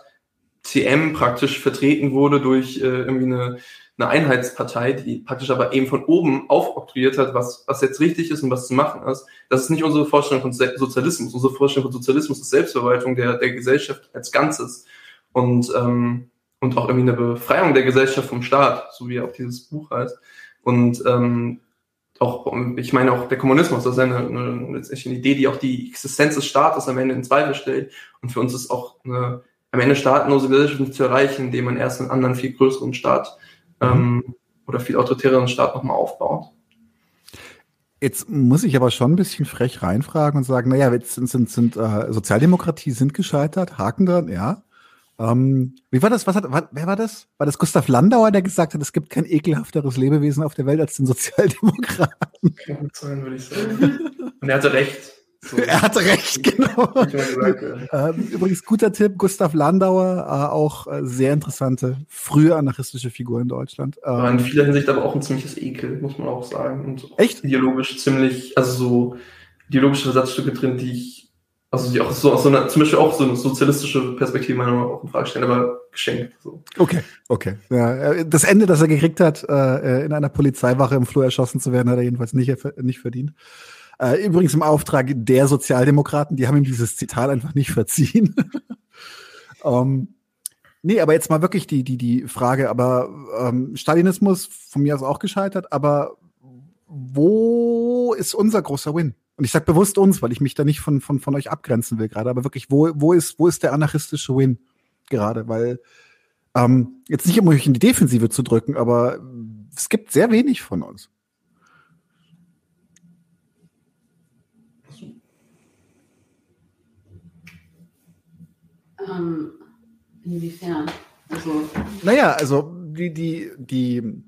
TM praktisch vertreten wurde durch äh, irgendwie eine, eine Einheitspartei, die praktisch aber eben von oben aufoktroyiert hat, was, was jetzt richtig ist und was zu machen ist. Das ist nicht unsere Vorstellung von Sozialismus. Unsere Vorstellung von Sozialismus ist Selbstverwaltung der, der Gesellschaft als Ganzes. Und ähm, und auch irgendwie eine Befreiung der Gesellschaft vom Staat, so wie auch dieses Buch heißt. Und ähm, auch, ich meine auch der Kommunismus, das ist eine, eine, eine Idee, die auch die Existenz des Staates am Ende in Zweifel stellt. Und für uns ist auch eine am Ende staatenlose Gesellschaft nicht zu erreichen, indem man erst einen anderen, viel größeren Staat ähm, oder viel autoritäreren Staat nochmal aufbaut. Jetzt muss ich aber schon ein bisschen frech reinfragen und sagen, naja, jetzt sind, sind, sind äh, Sozialdemokratie sind gescheitert, Haken dran, ja. Ähm, wie war das? Was hat, war, wer war das? War das Gustav Landauer, der gesagt hat, es gibt kein ekelhafteres Lebewesen auf der Welt als den Sozialdemokraten? Kann gut sein, würde ich sagen. Und er hatte recht. So. Er hatte recht, genau. Ähm, übrigens, guter Tipp, Gustav Landauer, äh, auch äh, sehr interessante, frühe anarchistische Figur in Deutschland. War in vieler Hinsicht aber auch ein ziemliches Ekel, muss man auch sagen. Und Echt? Ideologisch ziemlich, also so ideologische Versatzstücke drin, die ich also die auch so aus so einer, zum Beispiel auch so eine sozialistische Perspektive meiner Meinung nach auch in Frage stellen, aber geschenkt. So. Okay, okay. Ja, äh, das Ende, das er gekriegt hat, äh, in einer Polizeiwache im Flur erschossen zu werden, hat er jedenfalls nicht, nicht verdient. Äh, übrigens im Auftrag der Sozialdemokraten, die haben ihm dieses Zitat einfach nicht verziehen. um, nee, aber jetzt mal wirklich die, die, die Frage, aber ähm, Stalinismus von mir aus auch gescheitert, aber wo ist unser großer Win? Und ich sage bewusst uns, weil ich mich da nicht von, von, von euch abgrenzen will gerade, aber wirklich, wo, wo, ist, wo ist der anarchistische Win gerade? Weil ähm, jetzt nicht, um euch in die Defensive zu drücken, aber es gibt sehr wenig von uns. Ähm, inwiefern? Also. Naja, also die, die, die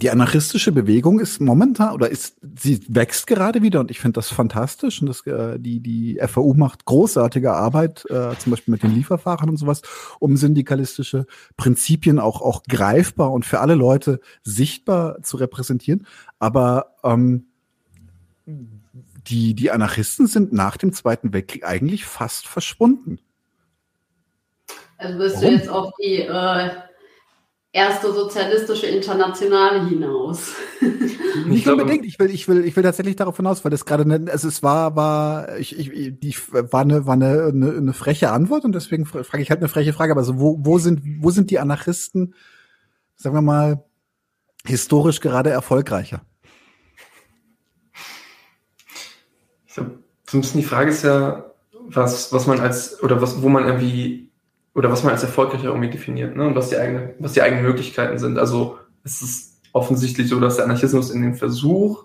die anarchistische Bewegung ist momentan oder ist sie wächst gerade wieder und ich finde das fantastisch und das äh, die die FAU macht großartige Arbeit äh, zum Beispiel mit den Lieferfahrern und sowas um syndikalistische Prinzipien auch auch greifbar und für alle Leute sichtbar zu repräsentieren aber ähm, die die Anarchisten sind nach dem Zweiten Weltkrieg eigentlich fast verschwunden also Warum? du jetzt auf die äh erste sozialistische Internationale hinaus. Nicht unbedingt. Ich will, ich will, ich will tatsächlich darauf hinaus, weil das gerade, ne, also es war, war, ich, ich, die war eine, war eine, eine, eine freche Antwort und deswegen frage ich halt eine freche Frage. Aber so, wo, wo sind, wo sind die Anarchisten, sagen wir mal, historisch gerade erfolgreicher? Ich glaube, so ein bisschen die Frage ist ja, was, was man als, oder was, wo man irgendwie oder was man als erfolgreich irgendwie definiert, ne? Und was die eigene, was die eigenen Möglichkeiten sind. Also es ist offensichtlich so, dass der Anarchismus in dem Versuch,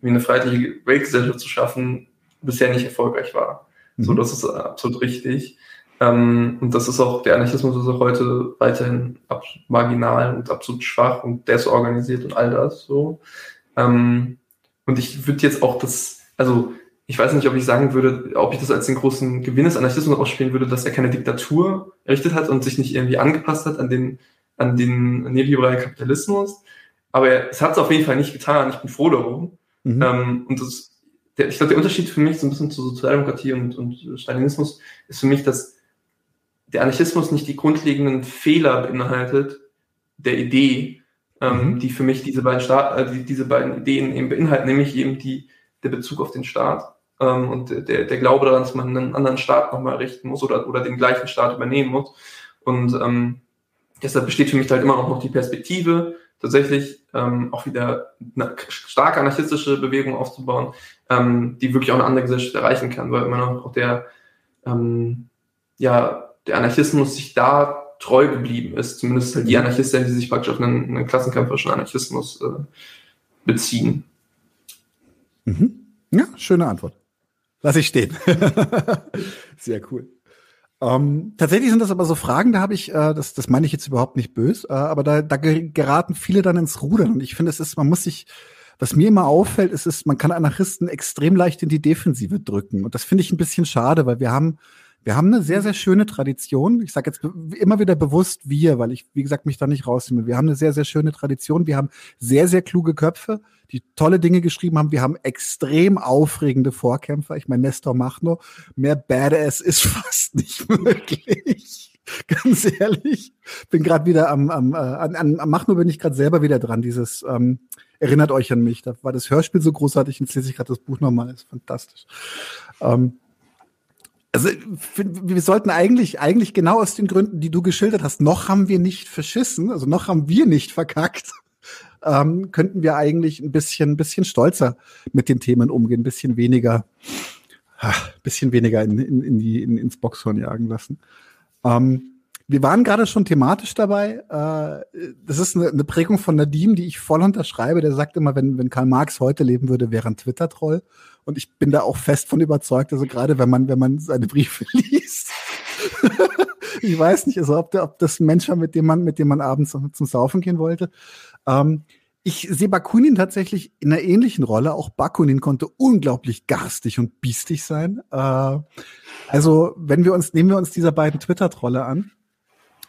wie eine freiheitliche Weltgesellschaft zu schaffen, bisher nicht erfolgreich war. Mhm. So, das ist absolut richtig. Ähm, und das ist auch, der Anarchismus ist auch heute weiterhin marginal und absolut schwach und desorganisiert und all das so. Ähm, und ich würde jetzt auch das, also ich weiß nicht, ob ich sagen würde, ob ich das als den großen Gewinn des Anarchismus ausspielen würde, dass er keine Diktatur errichtet hat und sich nicht irgendwie angepasst hat an den, an den neoliberalen Kapitalismus. Aber es hat es auf jeden Fall nicht getan. Ich bin froh darum. Mhm. Ähm, und das, der, ich glaube, der Unterschied für mich so ein bisschen zu Sozialdemokratie und, und Stalinismus ist für mich, dass der Anarchismus nicht die grundlegenden Fehler beinhaltet der Idee, ähm, mhm. die für mich diese beiden, Staat, äh, die, diese beiden Ideen eben beinhalten, nämlich eben die, der Bezug auf den Staat ähm, und der, der Glaube daran, dass man einen anderen Staat nochmal errichten muss oder, oder den gleichen Staat übernehmen muss. Und ähm, deshalb besteht für mich halt immer noch die Perspektive, tatsächlich ähm, auch wieder eine starke anarchistische Bewegung aufzubauen, ähm, die wirklich auch eine andere Gesellschaft erreichen kann, weil immer noch auch der, ähm, ja, der Anarchismus sich da treu geblieben ist, zumindest halt die Anarchisten, die sich praktisch auf einen, einen klassenkämpferischen Anarchismus äh, beziehen. Mhm. Ja, schöne Antwort. Lass ich stehen. Sehr cool. Ähm, tatsächlich sind das aber so Fragen, da habe ich, äh, das, das meine ich jetzt überhaupt nicht böse, äh, aber da, da geraten viele dann ins Rudern. Und ich finde, es ist, man muss sich, was mir immer auffällt, ist, ist, man kann Anarchisten extrem leicht in die Defensive drücken. Und das finde ich ein bisschen schade, weil wir haben, wir haben eine sehr, sehr schöne Tradition. Ich sage jetzt immer wieder bewusst wir, weil ich, wie gesagt, mich da nicht rausnehme. Wir haben eine sehr, sehr schöne Tradition. Wir haben sehr, sehr kluge Köpfe die tolle Dinge geschrieben haben. Wir haben extrem aufregende Vorkämpfer. Ich meine, Nestor Machno, mehr Badass ist fast nicht möglich. Ganz ehrlich. Bin gerade wieder am, am, äh, an, am Machno bin ich gerade selber wieder dran. Dieses ähm, erinnert euch an mich. Da war das Hörspiel so großartig. Jetzt lese ich gerade das Buch nochmal. Ist fantastisch. Ähm, Also wir sollten eigentlich, eigentlich genau aus den Gründen, die du geschildert hast, noch haben wir nicht verschissen, also noch haben wir nicht verkackt, ähm, könnten wir eigentlich ein bisschen, ein bisschen stolzer mit den Themen umgehen, ein bisschen weniger, ein bisschen weniger in, in, in die, in, ins Boxhorn jagen lassen. Ähm, wir waren gerade schon thematisch dabei. Äh, das ist eine, eine Prägung von Nadim, die ich voll unterschreibe. Der sagt immer, wenn, wenn Karl Marx heute leben würde, wäre ein Twitter-Troll. Und ich bin da auch fest von überzeugt, also gerade wenn man, wenn man seine Briefe liest. ich weiß nicht, also ob, der, ob das ein Mensch war, mit dem man, mit dem man abends zum Saufen gehen wollte. Ähm, ich sehe Bakunin tatsächlich in einer ähnlichen Rolle. Auch Bakunin konnte unglaublich garstig und biestig sein. Äh, also, wenn wir uns, nehmen wir uns dieser beiden Twitter-Trolle an.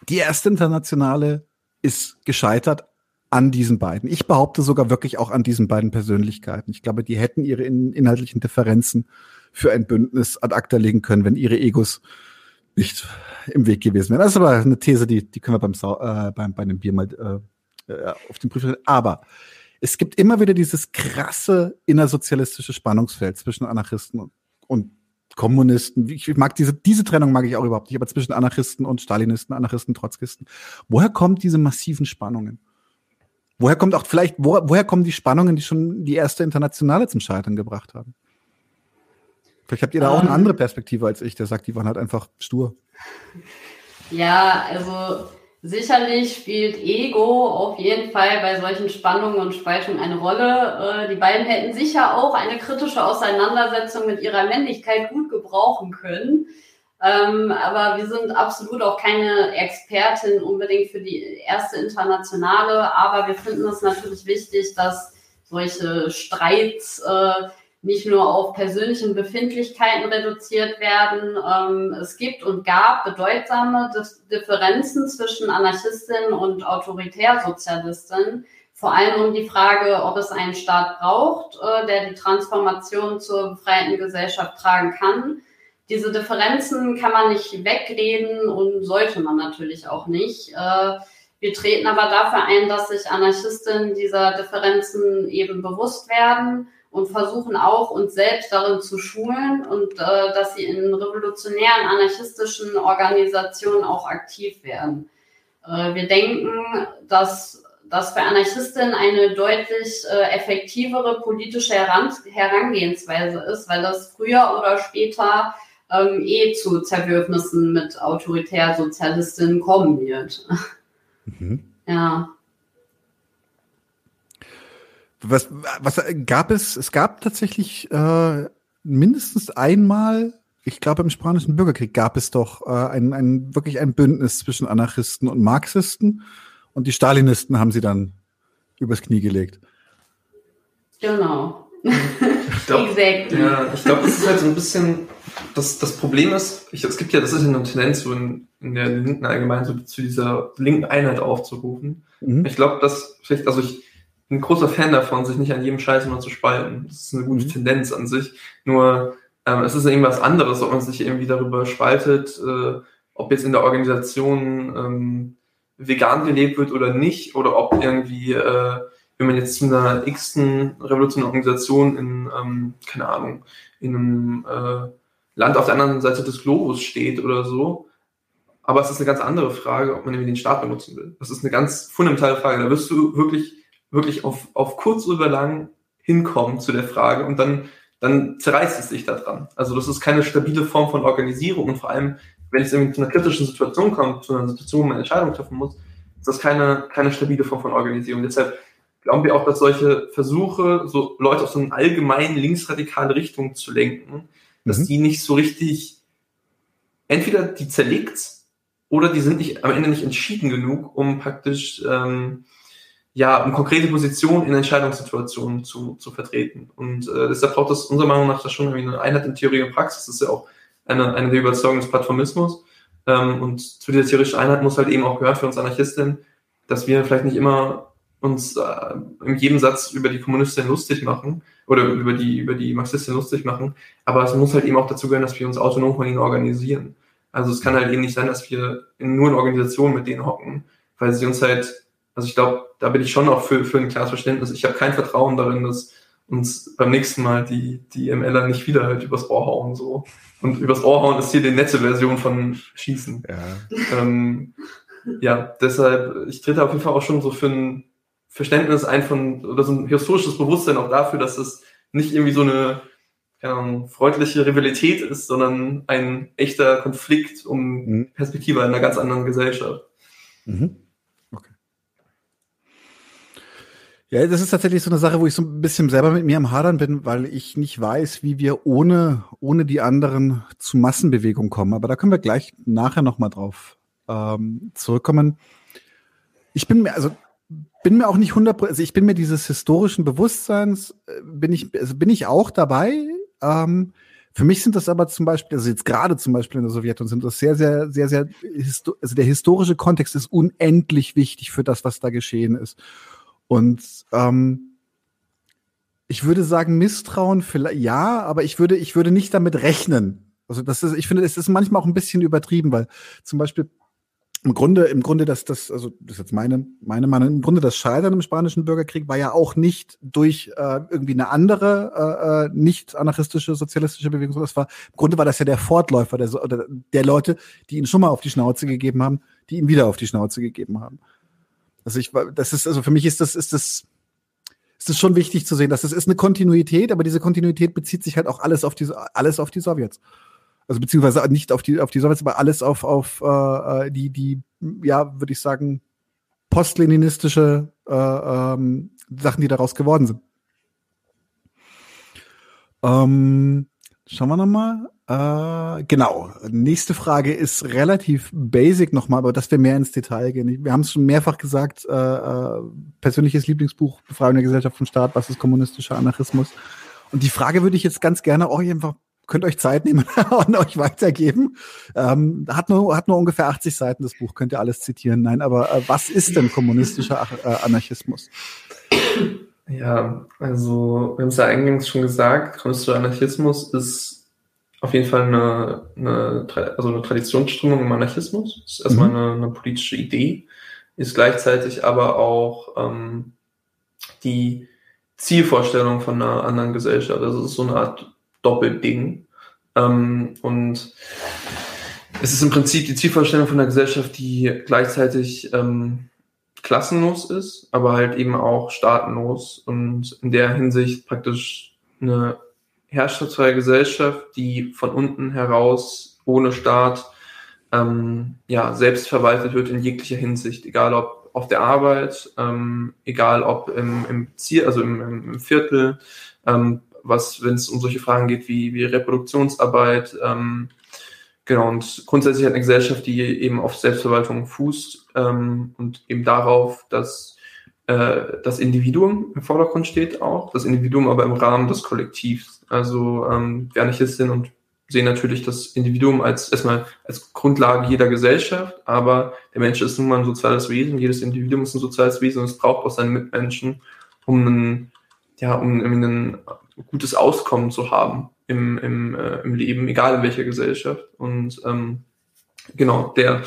Die erste internationale ist gescheitert an diesen beiden. Ich behaupte sogar wirklich auch an diesen beiden Persönlichkeiten. Ich glaube, die hätten ihre in, inhaltlichen Differenzen für ein Bündnis ad acta legen können, wenn ihre Egos nicht im Weg gewesen wären. Das ist aber eine These, die, die können wir beim, Sau äh, beim bei einem Bier mal äh, äh auf den Prüf stellen. Aber es gibt immer wieder dieses krasse innersozialistische Spannungsfeld zwischen Anarchisten und, und Kommunisten. Ich mag diese, diese Trennung mag ich auch überhaupt nicht, aber zwischen Anarchisten und Stalinisten, Anarchisten, Trotzkisten. Woher kommen diese massiven Spannungen? Woher kommt auch vielleicht, wo, woher kommen die Spannungen, die schon die erste Internationale zum Scheitern gebracht haben? Vielleicht habt ihr da auch eine ähm. andere Perspektive als ich, der sagt, die waren halt einfach stur. Ja, also Sicherlich spielt Ego auf jeden Fall bei solchen Spannungen und Spaltungen eine Rolle. Äh, die beiden hätten sicher auch eine kritische Auseinandersetzung mit ihrer Männlichkeit gut gebrauchen können. Ähm, aber wir sind absolut auch keine Expertin unbedingt für die erste internationale. Aber wir finden es natürlich wichtig, dass solche Streits äh, nicht nur auf persönlichen Befindlichkeiten reduziert werden. Ähm, es gibt und gab bedeutsame Differenzen zwischen Anarchistinnen und Autoritärsozialistinnen, vor allem um die Frage, ob es einen Staat braucht, äh, der die Transformation zur befreiten Gesellschaft tragen kann. Diese Differenzen kann man nicht wegreden und sollte man natürlich auch nicht. Äh, wir treten aber dafür ein, dass sich Anarchistinnen dieser Differenzen eben bewusst werden und versuchen auch uns selbst darin zu schulen und äh, dass sie in revolutionären anarchistischen Organisationen auch aktiv werden. Äh, wir denken, dass das für Anarchistinnen eine deutlich äh, effektivere politische Heran Herangehensweise ist, weil das früher oder später ähm, eh zu Zerwürfnissen mit Autoritärsozialistinnen kommen wird. Mhm. Ja. Was, was gab es? Es gab tatsächlich äh, mindestens einmal, ich glaube im spanischen Bürgerkrieg gab es doch äh, ein, ein wirklich ein Bündnis zwischen Anarchisten und Marxisten und die Stalinisten haben sie dann übers Knie gelegt. Genau. Ich glaube, exactly. ja, ich glaube, das ist halt so ein bisschen, das, das Problem ist, ich, es gibt ja, das ist ja eine Tendenz so in, in der Linken allgemein so zu dieser linken Einheit aufzurufen. Mhm. Ich glaube, dass vielleicht, also ich, ein großer Fan davon, sich nicht an jedem Scheiß immer zu spalten. Das ist eine gute mhm. Tendenz an sich. Nur ähm, es ist irgendwas anderes, ob man sich irgendwie darüber spaltet, äh, ob jetzt in der Organisation ähm, vegan gelebt wird oder nicht, oder ob irgendwie, äh, wenn man jetzt zu einer x-ten revolutionären Organisation in, ähm, keine Ahnung, in einem äh, Land auf der anderen Seite des Globus steht oder so. Aber es ist eine ganz andere Frage, ob man irgendwie den Staat benutzen will. Das ist eine ganz fundamentale Frage. Da wirst du wirklich wirklich auf, auf kurz oder lang hinkommen zu der Frage und dann, dann zerreißt es sich da dran. Also das ist keine stabile Form von Organisierung und vor allem, wenn es irgendwie zu einer kritischen Situation kommt, zu einer Situation, wo man eine Entscheidung treffen muss, ist das keine, keine stabile Form von Organisierung. Deshalb glauben wir auch, dass solche Versuche, so Leute auf so eine allgemein linksradikale Richtung zu lenken, dass mhm. die nicht so richtig, entweder die zerlegt oder die sind nicht am Ende nicht entschieden genug, um praktisch ähm, ja, um konkrete Positionen in Entscheidungssituationen zu, zu vertreten. Und äh, deshalb braucht es unserer Meinung nach da schon irgendwie eine Einheit in Theorie und Praxis. Das ist ja auch eine, eine der Überzeugungen des Plattformismus. Ähm, und zu dieser theoretischen Einheit muss halt eben auch gehören für uns Anarchistinnen, dass wir vielleicht nicht immer uns äh, in jedem Satz über die Kommunistin lustig machen oder über die, über die Marxistin lustig machen, aber es muss halt eben auch dazu gehören, dass wir uns autonom von ihnen organisieren. Also es kann halt eben nicht sein, dass wir in, nur in Organisationen mit denen hocken, weil sie uns halt also ich glaube, da bin ich schon auch für, für ein klares Verständnis. Ich habe kein Vertrauen darin, dass uns beim nächsten Mal die, die MLer nicht wieder halt übers Ohr hauen, so. Und übers Ohr hauen ist hier die nette Version von Schießen. Ja. Ähm, ja, deshalb, ich trete auf jeden Fall auch schon so für ein Verständnis ein von, oder so ein historisches Bewusstsein auch dafür, dass es nicht irgendwie so eine keine freundliche Rivalität ist, sondern ein echter Konflikt um mhm. Perspektive in einer ganz anderen Gesellschaft. Mhm. Okay. Ja, das ist tatsächlich so eine Sache, wo ich so ein bisschen selber mit mir am Hadern bin, weil ich nicht weiß, wie wir ohne, ohne die anderen zu Massenbewegung kommen. Aber da können wir gleich nachher nochmal drauf ähm, zurückkommen. Ich bin mir, also bin mir auch nicht hundert, also ich bin mir dieses historischen Bewusstseins, äh, bin ich, also bin ich auch dabei. Ähm, für mich sind das aber zum Beispiel, also jetzt gerade zum Beispiel in der Sowjetunion sind das sehr, sehr, sehr, sehr, also der historische Kontext ist unendlich wichtig für das, was da geschehen ist. Und ähm, ich würde sagen, Misstrauen vielleicht ja, aber ich würde, ich würde nicht damit rechnen. Also das ist, ich finde, es ist manchmal auch ein bisschen übertrieben, weil zum Beispiel im Grunde, im Grunde, dass das, also das ist jetzt meine, meine Meinung, im Grunde das Scheitern im spanischen Bürgerkrieg war ja auch nicht durch äh, irgendwie eine andere, äh, äh nicht anarchistische, sozialistische Bewegung, sondern das war, im Grunde war das ja der Fortläufer der, oder der Leute, die ihn schon mal auf die Schnauze gegeben haben, die ihn wieder auf die Schnauze gegeben haben. Also ich, das ist, also für mich ist das, ist das, ist es schon wichtig zu sehen, dass es ist eine Kontinuität, aber diese Kontinuität bezieht sich halt auch alles auf diese, alles auf die Sowjets also beziehungsweise nicht auf die auf die Sowjets, aber alles auf auf äh, äh, die die ja würde ich sagen postleninistische äh, ähm, Sachen, die daraus geworden sind. Ähm, schauen wir nochmal. Äh, genau. Nächste Frage ist relativ basic nochmal, aber dass wir mehr ins Detail gehen. Wir haben es schon mehrfach gesagt, äh, äh, persönliches Lieblingsbuch, Befreiung der Gesellschaft vom Staat, was ist kommunistischer Anarchismus? Und die Frage würde ich jetzt ganz gerne euch einfach könnt euch Zeit nehmen und euch weitergeben. Ähm, hat, nur, hat nur ungefähr 80 Seiten, das Buch, könnt ihr alles zitieren. Nein, aber äh, was ist denn kommunistischer äh, Anarchismus? Ja, also wir haben es ja eingangs schon gesagt, kommunistischer Anarchismus ist auf jeden Fall eine, eine, also eine Traditionsströmung im Anarchismus. Ist erstmal mhm. eine, eine, politische Idee, ist gleichzeitig aber auch ähm, die Zielvorstellung von einer anderen Gesellschaft. Also es ist so eine Art Doppelding. Ähm, und es ist im Prinzip die Zielvorstellung von einer Gesellschaft, die gleichzeitig ähm, klassenlos ist, aber halt eben auch staatenlos und in der Hinsicht praktisch eine herrschaftsfreie Gesellschaft, die von unten heraus ohne Staat ähm, ja, selbst verwaltet wird in jeglicher Hinsicht, egal ob auf der Arbeit, ähm, egal ob im, im Ziel, also im, im Viertel, ähm, was, wenn es um solche Fragen geht wie, wie Reproduktionsarbeit, ähm, genau, und grundsätzlich hat eine Gesellschaft, die eben auf Selbstverwaltung fußt ähm, und eben darauf, dass äh, das Individuum im Vordergrund steht auch, das Individuum aber im Rahmen des Kollektivs. Also ähm, wir Anarchistin und sehen natürlich das Individuum als erstmal als Grundlage jeder Gesellschaft, aber der Mensch ist nun mal ein soziales Wesen, jedes Individuum ist ein soziales Wesen und es braucht auch seine Mitmenschen, um einen, ja, um einen gutes Auskommen zu haben im, im, äh, im Leben, egal in welcher Gesellschaft. Und ähm, genau, der,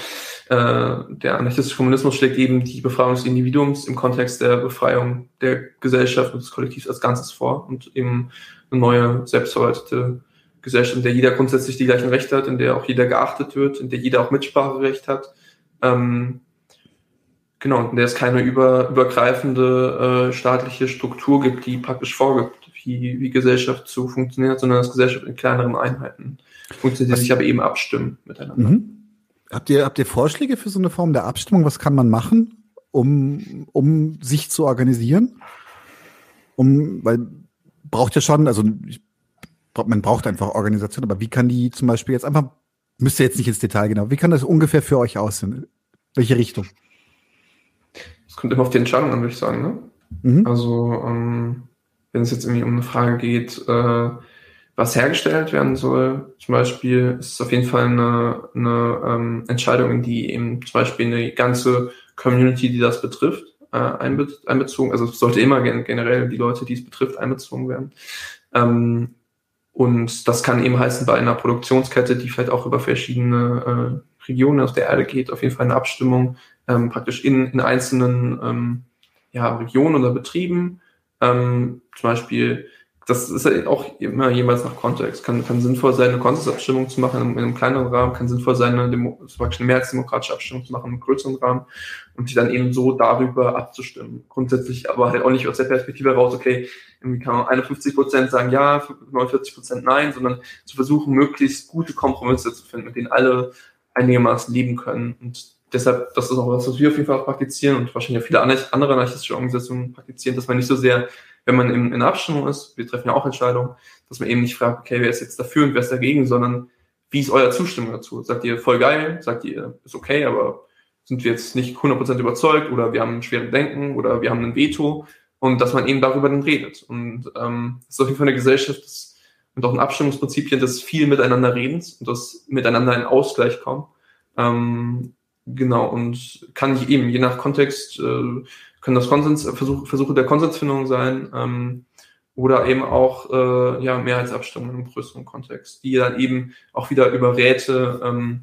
äh, der anarchistische Kommunismus schlägt eben die Befreiung des Individuums im Kontext der Befreiung der Gesellschaft und des Kollektivs als Ganzes vor und eben eine neue, selbstverwaltete Gesellschaft, in der jeder grundsätzlich die gleichen Rechte hat, in der auch jeder geachtet wird, in der jeder auch Mitspracherecht hat. Ähm, genau, in der es keine über, übergreifende äh, staatliche Struktur gibt, die praktisch vorgibt, wie, wie Gesellschaft zu funktionieren hat, sondern dass Gesellschaft in kleineren Einheiten funktioniert, die sich aber eben abstimmen miteinander. Mhm. Habt ihr, habt ihr Vorschläge für so eine Form der Abstimmung? Was kann man machen, um, um sich zu organisieren? Um, weil braucht ja schon, also ich, man braucht einfach Organisation, aber wie kann die zum Beispiel jetzt einfach, müsst ihr jetzt nicht ins Detail genau, wie kann das ungefähr für euch aussehen? Welche Richtung? Es kommt immer auf die Entscheidung an, würde ich sagen. Ne? Mhm. Also ähm, wenn es jetzt irgendwie um eine Frage geht, äh, was hergestellt werden soll, zum Beispiel, ist es auf jeden Fall eine, eine ähm, Entscheidung, in die eben zum Beispiel eine ganze Community, die das betrifft, äh, einbe einbezogen, also es sollte immer gen generell die Leute, die es betrifft, einbezogen werden. Ähm, und das kann eben heißen, bei einer Produktionskette, die vielleicht auch über verschiedene äh, Regionen auf der Erde geht, auf jeden Fall eine Abstimmung ähm, praktisch in, in einzelnen ähm, ja, Regionen oder Betrieben Ähm, zum Beispiel das ist ja auch immer jemals nach Kontext. Kann, kann sinnvoll sein, eine Konsensabstimmung zu machen in, in einem kleineren Rahmen, kann sinnvoll sein, eine, Demo, eine mehrheitsdemokratische Abstimmung zu machen im größeren Rahmen und sich dann eben so darüber abzustimmen. Grundsätzlich aber halt auch nicht aus der Perspektive heraus, okay, irgendwie kann man 51 Prozent sagen ja, 49 Prozent nein, sondern zu versuchen, möglichst gute Kompromisse zu finden, mit denen alle einigermaßen leben können. Und deshalb, das ist auch was, was wir auf jeden Fall praktizieren und wahrscheinlich auch viele andere anarchistische Organisationen praktizieren, dass man nicht so sehr wenn man in, in Abstimmung ist, wir treffen ja auch Entscheidungen, dass man eben nicht fragt, okay, wer ist jetzt dafür und wer ist dagegen, sondern wie ist euer Zustimmung dazu? Sagt ihr voll geil? Sagt ihr, ist okay, aber sind wir jetzt nicht 100% überzeugt oder wir haben ein schweres Denken oder wir haben ein Veto und dass man eben darüber dann redet. Und ähm, das ist auf jeden Fall eine Gesellschaft das, und auch ein Abstimmungsprinzipien des viel miteinander Redens und das miteinander in Ausgleich kommen. Ähm, genau, und kann ich eben je nach Kontext äh, können das Konsens, Versuch, Versuche der Konsensfindung sein ähm, oder eben auch äh, ja, Mehrheitsabstimmungen im größeren Kontext, die dann eben auch wieder über Räte ähm,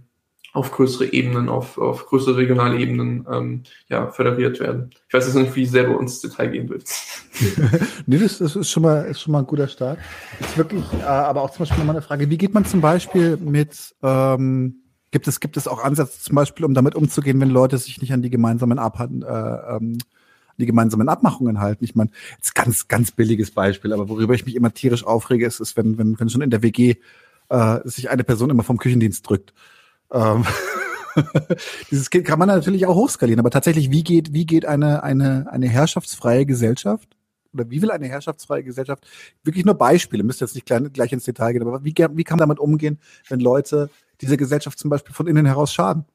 auf größere Ebenen, auf, auf größere regionale Ebenen ähm, ja, föderiert werden. Ich weiß jetzt nicht, wie sehr du ins Detail gehen willst. nee, das, das, ist, schon mal, ist schon mal ein guter Start. Ist wirklich, äh, aber auch zum Beispiel nochmal eine Frage, wie geht man zum Beispiel mit, ähm, gibt es, gibt es auch Ansätze zum Beispiel, um damit umzugehen, wenn Leute sich nicht an die gemeinsamen Abhand, äh, ähm, die gemeinsamen Abmachungen halten. Ich meine, jetzt ganz, ganz billiges Beispiel, aber worüber ich mich immer tierisch aufrege, ist, ist wenn, wenn, wenn schon in der WG äh, sich eine Person immer vom Küchendienst drückt. Ähm, Dieses kann man natürlich auch hochskalieren, aber tatsächlich, wie geht, wie geht eine, eine, eine herrschaftsfreie Gesellschaft oder wie will eine herrschaftsfreie Gesellschaft, wirklich nur Beispiele, müsst jetzt nicht gleich, gleich ins Detail gehen, aber wie, wie kann man damit umgehen, wenn Leute dieser Gesellschaft zum Beispiel von innen heraus schaden?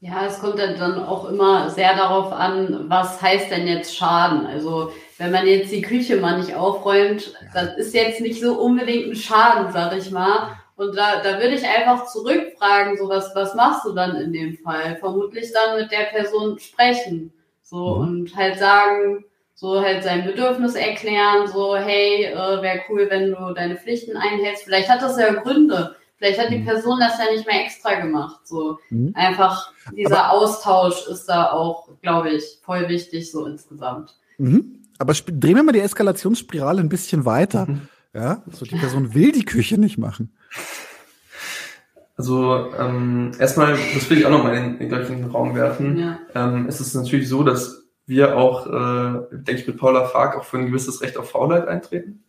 Ja, es kommt dann auch immer sehr darauf an, was heißt denn jetzt Schaden? Also wenn man jetzt die Küche mal nicht aufräumt, das ist jetzt nicht so unbedingt ein Schaden, sag ich mal. Und da, da würde ich einfach zurückfragen, so was, was machst du dann in dem Fall? Vermutlich dann mit der Person sprechen. So mhm. und halt sagen, so halt sein Bedürfnis erklären, so, hey, äh, wäre cool, wenn du deine Pflichten einhältst. Vielleicht hat das ja Gründe. Vielleicht hat die mhm. Person das ja nicht mehr extra gemacht. So mhm. einfach dieser Aber Austausch ist da auch, glaube ich, voll wichtig so insgesamt. Mhm. Aber drehen wir mal die Eskalationsspirale ein bisschen weiter. Mhm. Ja, so die Person will die Küche nicht machen. Also ähm, erstmal, das will ich auch nochmal in, in, in den Raum werfen. Ja. Ähm, es ist natürlich so, dass wir auch, äh, denke ich, mit Paula Fark auch für ein gewisses Recht auf Faulheit eintreten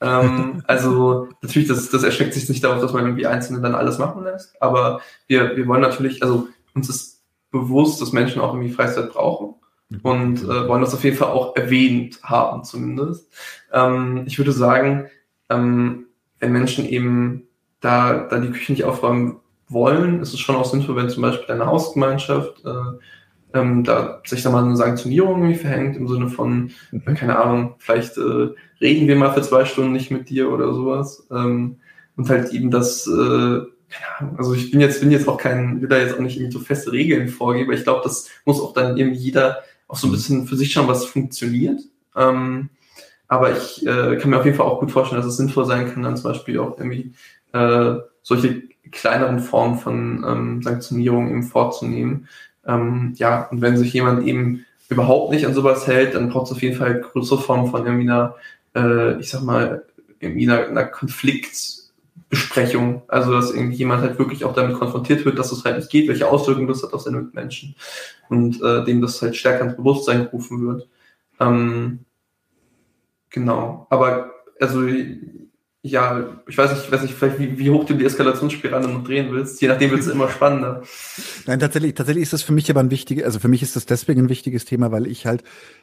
ähm, also natürlich, das, das erschreckt sich nicht darauf, dass man irgendwie Einzelne dann alles machen lässt. Aber wir, wir wollen natürlich, also uns ist bewusst, dass Menschen auch irgendwie Freizeit brauchen und äh, wollen das auf jeden Fall auch erwähnt haben zumindest. Ähm, ich würde sagen, ähm, wenn Menschen eben da, da die Küche nicht aufräumen wollen, ist es schon auch sinnvoll, wenn zum Beispiel eine Hausgemeinschaft äh, ähm, da sich da mal eine Sanktionierung irgendwie verhängt, im Sinne von, mhm. keine Ahnung, vielleicht äh, reden wir mal für zwei Stunden nicht mit dir oder sowas. Ähm, und halt eben das, äh, keine Ahnung, also ich bin jetzt, bin jetzt auch kein, will da jetzt auch nicht irgendwie so feste Regeln vorgeben, aber ich glaube, das muss auch dann irgendwie jeder auch so ein bisschen für sich schauen, was funktioniert. Ähm, aber ich äh, kann mir auf jeden Fall auch gut vorstellen, dass es sinnvoll sein kann, dann zum Beispiel auch irgendwie äh, solche kleineren Formen von ähm, Sanktionierung eben vorzunehmen, ähm, ja, und wenn sich jemand eben überhaupt nicht an sowas hält, dann braucht es auf jeden Fall größere Formen von irgendwie einer, äh, ich sag mal, irgendwie einer, einer Konfliktbesprechung. Also, dass irgendwie jemand halt wirklich auch damit konfrontiert wird, dass es halt nicht geht, welche Auswirkungen das hat auf seine Mitmenschen und äh, dem das halt stärker ins Bewusstsein gerufen wird. Ähm, genau. Aber also ja, ich weiß nicht, ich weiß nicht vielleicht wie, wie hoch du die Eskalationsspirale noch drehen willst. Je nachdem wird es immer spannender. Nein, tatsächlich, tatsächlich ist das für mich aber ein wichtiges, also für mich ist das deswegen ein wichtiges Thema, weil ich halt,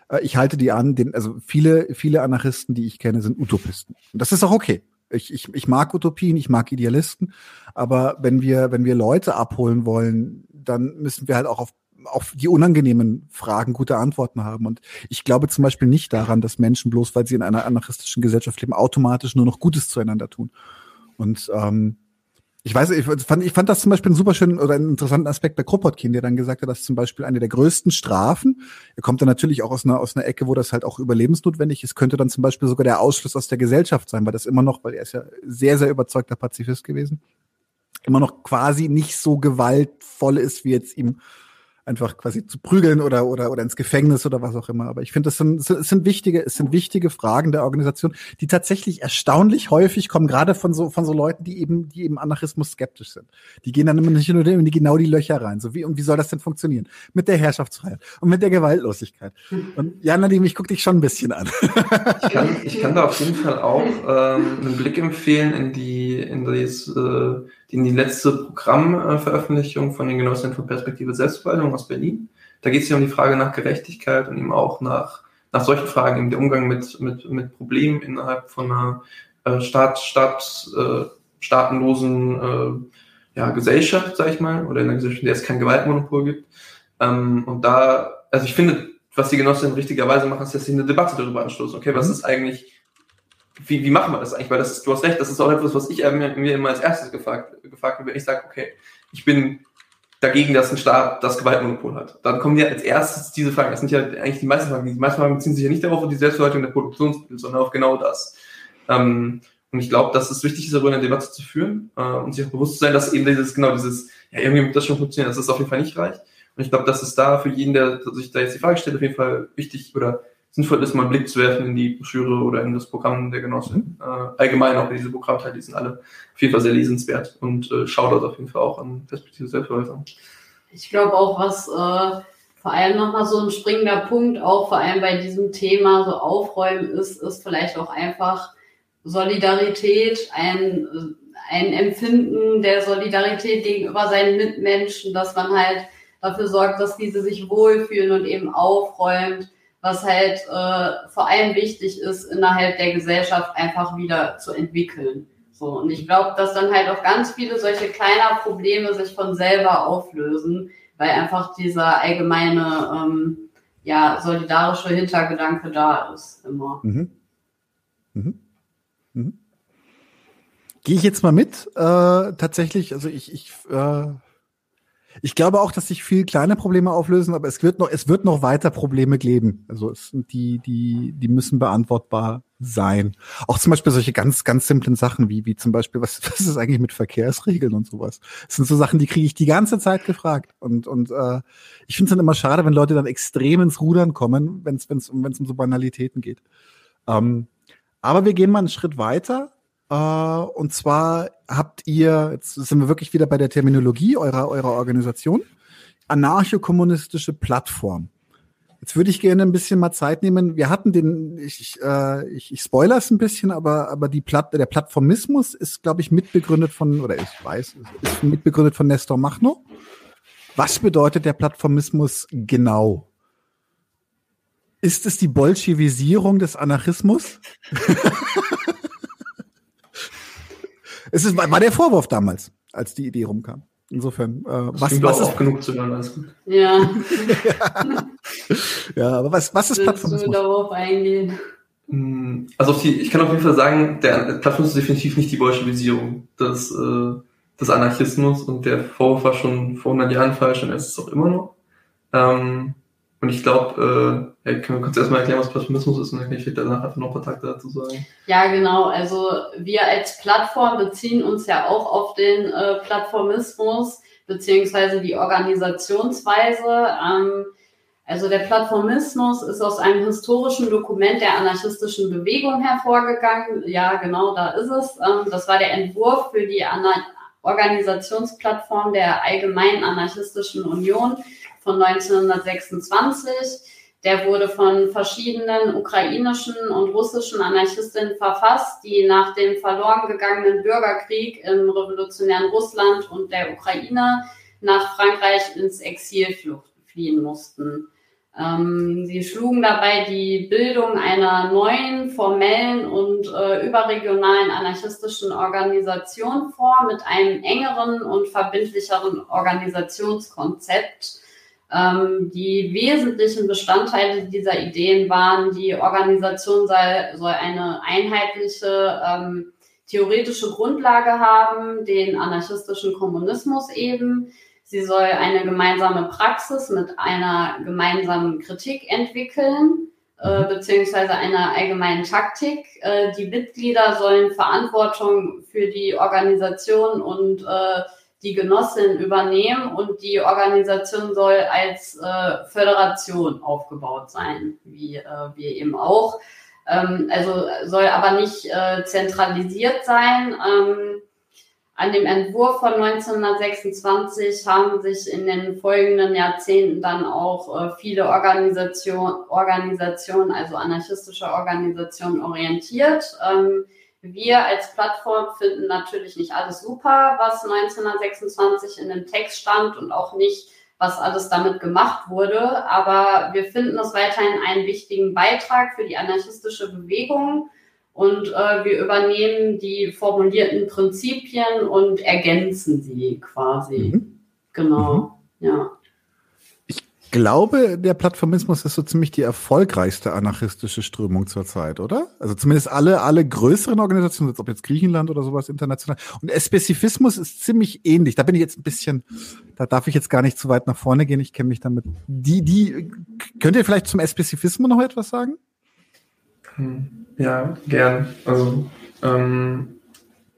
äh, ich halte die an, den, also viele, viele Anarchisten, die ich kenne, sind Utopisten. Und das ist auch okay. Ich, ich, ich mag Utopien, ich mag Idealisten, aber wenn wir, wenn wir Leute abholen wollen, dann müssen wir halt auch auf auf die unangenehmen Fragen gute Antworten haben. Und ich glaube zum Beispiel nicht daran, dass Menschen bloß, weil sie in einer anarchistischen Gesellschaft leben, automatisch nur noch Gutes zueinander tun. Und ähm, ich weiß, ich fand, ich fand das zum Beispiel einen super schönen oder einen interessanten Aspekt bei Kropotkin, der dann gesagt hat, dass zum Beispiel eine der größten Strafen, er kommt dann natürlich auch aus einer, aus einer Ecke, wo das halt auch überlebensnotwendig ist, könnte dann zum Beispiel sogar der Ausschluss aus der Gesellschaft sein, weil das immer noch, weil er ist ja sehr, sehr überzeugter Pazifist gewesen, immer noch quasi nicht so gewaltvoll ist, wie jetzt ihm einfach quasi zu prügeln oder oder oder ins Gefängnis oder was auch immer. Aber ich finde, das sind, es sind wichtige, es sind wichtige Fragen der Organisation, die tatsächlich erstaunlich häufig kommen, gerade von so von so Leuten, die eben die eben Anarchismus skeptisch sind. Die gehen dann immer nicht nur in die, genau die Löcher rein. So wie und wie soll das denn funktionieren mit der Herrschaftsfreiheit und mit der Gewaltlosigkeit? Und ja, Nadim, ich gucke dich schon ein bisschen an. ich, kann, ich kann da auf jeden Fall auch ähm, einen Blick empfehlen in die in das, äh, in die letzte Programmveröffentlichung von den Genossinnen von Perspektive Selbstverwaltung aus Berlin. Da geht es ja um die Frage nach Gerechtigkeit und eben auch nach, nach solchen Fragen, eben der Umgang mit, mit, mit Problemen innerhalb von einer äh, Staat, Staat, äh, staatenlosen äh, ja, Gesellschaft, sag ich mal, oder in einer Gesellschaft, in der es kein Gewaltmonopol gibt. Ähm, und da, also ich finde, was die Genossinnen richtigerweise machen, ist, dass sie eine Debatte darüber anstoßen. Okay, was mhm. ist eigentlich wie, wie machen wir das eigentlich? Weil das ist, du hast recht, das ist auch etwas, was ich mir immer als erstes gefragt, gefragt habe, wenn ich sage, okay, ich bin dagegen, dass ein Staat das Gewaltmonopol hat. Dann kommen ja als erstes diese Fragen. Das sind ja eigentlich die meisten Fragen. Die meisten Fragen beziehen sich ja nicht darauf, die Selbstverwaltung der Produktionsmittel, sondern auf genau das. Ähm, und ich glaube, dass es wichtig ist, darüber eine Debatte zu führen äh, und sich auch bewusst zu sein, dass eben dieses, genau dieses, ja, irgendwie wird das schon funktionieren, dass das auf jeden Fall nicht reicht. Und ich glaube, dass es da für jeden, der sich da jetzt die Frage stellt, auf jeden Fall wichtig oder sinnvoll ist, mal einen Blick zu werfen in die Broschüre oder in das Programm der Genossen. Äh, allgemein auch diese Programmteile, die sind alle auf jeden Fall sehr lesenswert und äh, schaut auf jeden Fall auch an Perspektive Selbstverwaltung. Ich glaube auch, was äh, vor allem nochmal so ein springender Punkt, auch vor allem bei diesem Thema so aufräumen ist, ist vielleicht auch einfach Solidarität, ein, ein Empfinden der Solidarität gegenüber seinen Mitmenschen, dass man halt dafür sorgt, dass diese sich wohlfühlen und eben aufräumt was halt äh, vor allem wichtig ist, innerhalb der Gesellschaft einfach wieder zu entwickeln. So, und ich glaube, dass dann halt auch ganz viele solche kleiner Probleme sich von selber auflösen, weil einfach dieser allgemeine, ähm, ja, solidarische Hintergedanke da ist immer. Mhm. Mhm. Mhm. Gehe ich jetzt mal mit. Äh, tatsächlich, also ich, ich äh, ich glaube auch, dass sich viel kleine Probleme auflösen, aber es wird noch, es wird noch weiter Probleme geben. Also es sind die, die, die müssen beantwortbar sein. Auch zum Beispiel solche ganz, ganz simplen Sachen wie, wie zum Beispiel, was, was ist eigentlich mit Verkehrsregeln und sowas? Das sind so Sachen, die kriege ich die ganze Zeit gefragt. Und, und äh, ich finde es dann immer schade, wenn Leute dann extrem ins Rudern kommen, wenn es wenn's, wenn's um so Banalitäten geht. Ähm, aber wir gehen mal einen Schritt weiter äh, und zwar habt ihr, jetzt sind wir wirklich wieder bei der Terminologie eurer, eurer Organisation, anarchokommunistische Plattform. Jetzt würde ich gerne ein bisschen mal Zeit nehmen. Wir hatten den, ich, äh, ich, ich spoiler es ein bisschen, aber, aber die Platt, der Plattformismus ist, glaube ich, mitbegründet von, oder ich weiß, ist mitbegründet von Nestor Machno. Was bedeutet der Plattformismus genau? Ist es die Bolschewisierung des Anarchismus? Es ist, war der Vorwurf damals, als die Idee rumkam. Insofern, äh, was, was ist genug zu hören, alles gut. Ja. ja, aber was, was ist Plattformismus? Du darauf eingehen? Hm, also die, ich kann auf jeden Fall sagen, der Plattformismus ist definitiv nicht die Bolschewisierung des, äh, des Anarchismus und der Vorwurf war schon vor 100 Jahren falsch und er ist es auch immer noch. Ähm, und ich glaube, äh, ja, können wir kurz erstmal erklären, was Plattformismus ist und dann kann ich danach einfach noch ein paar Takte dazu sagen. Ja, genau. Also wir als Plattform beziehen uns ja auch auf den äh, Plattformismus beziehungsweise die Organisationsweise. Ähm, also der Plattformismus ist aus einem historischen Dokument der anarchistischen Bewegung hervorgegangen. Ja, genau, da ist es. Ähm, das war der Entwurf für die Ana Organisationsplattform der Allgemeinen Anarchistischen Union von 1926. Der wurde von verschiedenen ukrainischen und russischen Anarchistinnen verfasst, die nach dem verloren gegangenen Bürgerkrieg im revolutionären Russland und der Ukraine nach Frankreich ins Exil fliehen mussten. Ähm, sie schlugen dabei die Bildung einer neuen, formellen und äh, überregionalen anarchistischen Organisation vor mit einem engeren und verbindlicheren Organisationskonzept ähm, die wesentlichen Bestandteile dieser Ideen waren, die Organisation sei, soll eine einheitliche ähm, theoretische Grundlage haben, den anarchistischen Kommunismus eben. Sie soll eine gemeinsame Praxis mit einer gemeinsamen Kritik entwickeln, äh, mhm. beziehungsweise einer allgemeinen Taktik. Äh, die Mitglieder sollen Verantwortung für die Organisation und äh, die Genossin übernehmen und die Organisation soll als äh, Föderation aufgebaut sein, wie äh, wir eben auch. Ähm, also soll aber nicht äh, zentralisiert sein. Ähm, an dem Entwurf von 1926 haben sich in den folgenden Jahrzehnten dann auch äh, viele Organisation, Organisationen, also anarchistische Organisationen orientiert. Ähm, wir als Plattform finden natürlich nicht alles super, was 1926 in dem Text stand und auch nicht, was alles damit gemacht wurde. Aber wir finden es weiterhin einen wichtigen Beitrag für die anarchistische Bewegung und äh, wir übernehmen die formulierten Prinzipien und ergänzen sie quasi. Mhm. Genau, mhm. ja. Glaube, der Plattformismus ist so ziemlich die erfolgreichste anarchistische Strömung zurzeit, oder? Also zumindest alle, alle größeren Organisationen, ob jetzt Griechenland oder sowas international. Und Spezifismus ist ziemlich ähnlich. Da bin ich jetzt ein bisschen, da darf ich jetzt gar nicht zu weit nach vorne gehen. Ich kenne mich damit. Die, die, könnt ihr vielleicht zum Spezifismus noch etwas sagen? Hm. Ja, gern. Also, ähm,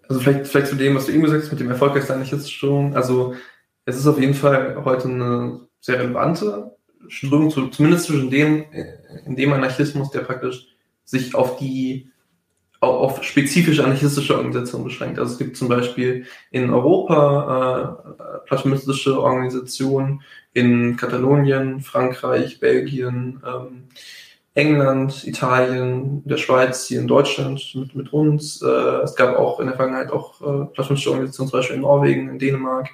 also vielleicht, vielleicht zu dem, was du eben gesagt hast, mit dem Erfolg der Anarchistströmung. Also, es ist auf jeden Fall heute eine sehr relevante Strömung, zu, zumindest zwischen dem, in dem Anarchismus, der praktisch sich auf die auf spezifische anarchistische Organisationen beschränkt. Also es gibt zum Beispiel in Europa äh, platonistische Organisationen, in Katalonien, Frankreich, Belgien, ähm, England, Italien, der Schweiz, hier in Deutschland mit, mit uns. Äh, es gab auch in der Vergangenheit auch äh, platonische Organisationen, zum Beispiel in Norwegen, in Dänemark,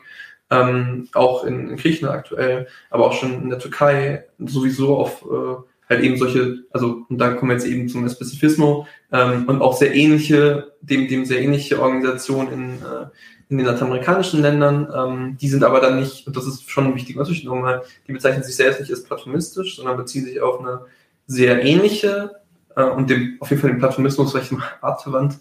ähm, auch in, in, Griechenland aktuell, aber auch schon in der Türkei sowieso auf äh, halt eben solche, also und da kommen wir jetzt eben zum Spezifismus ähm, und auch sehr ähnliche, dem, dem sehr ähnliche Organisationen in, äh, in den lateinamerikanischen Ländern. Ähm, die sind aber dann nicht, und das ist schon ein wichtiger Unterschied nochmal, die bezeichnen sich selbst nicht als platonistisch, sondern beziehen sich auf eine sehr ähnliche äh, und dem, auf jeden Fall dem Platonismus mal artverwandte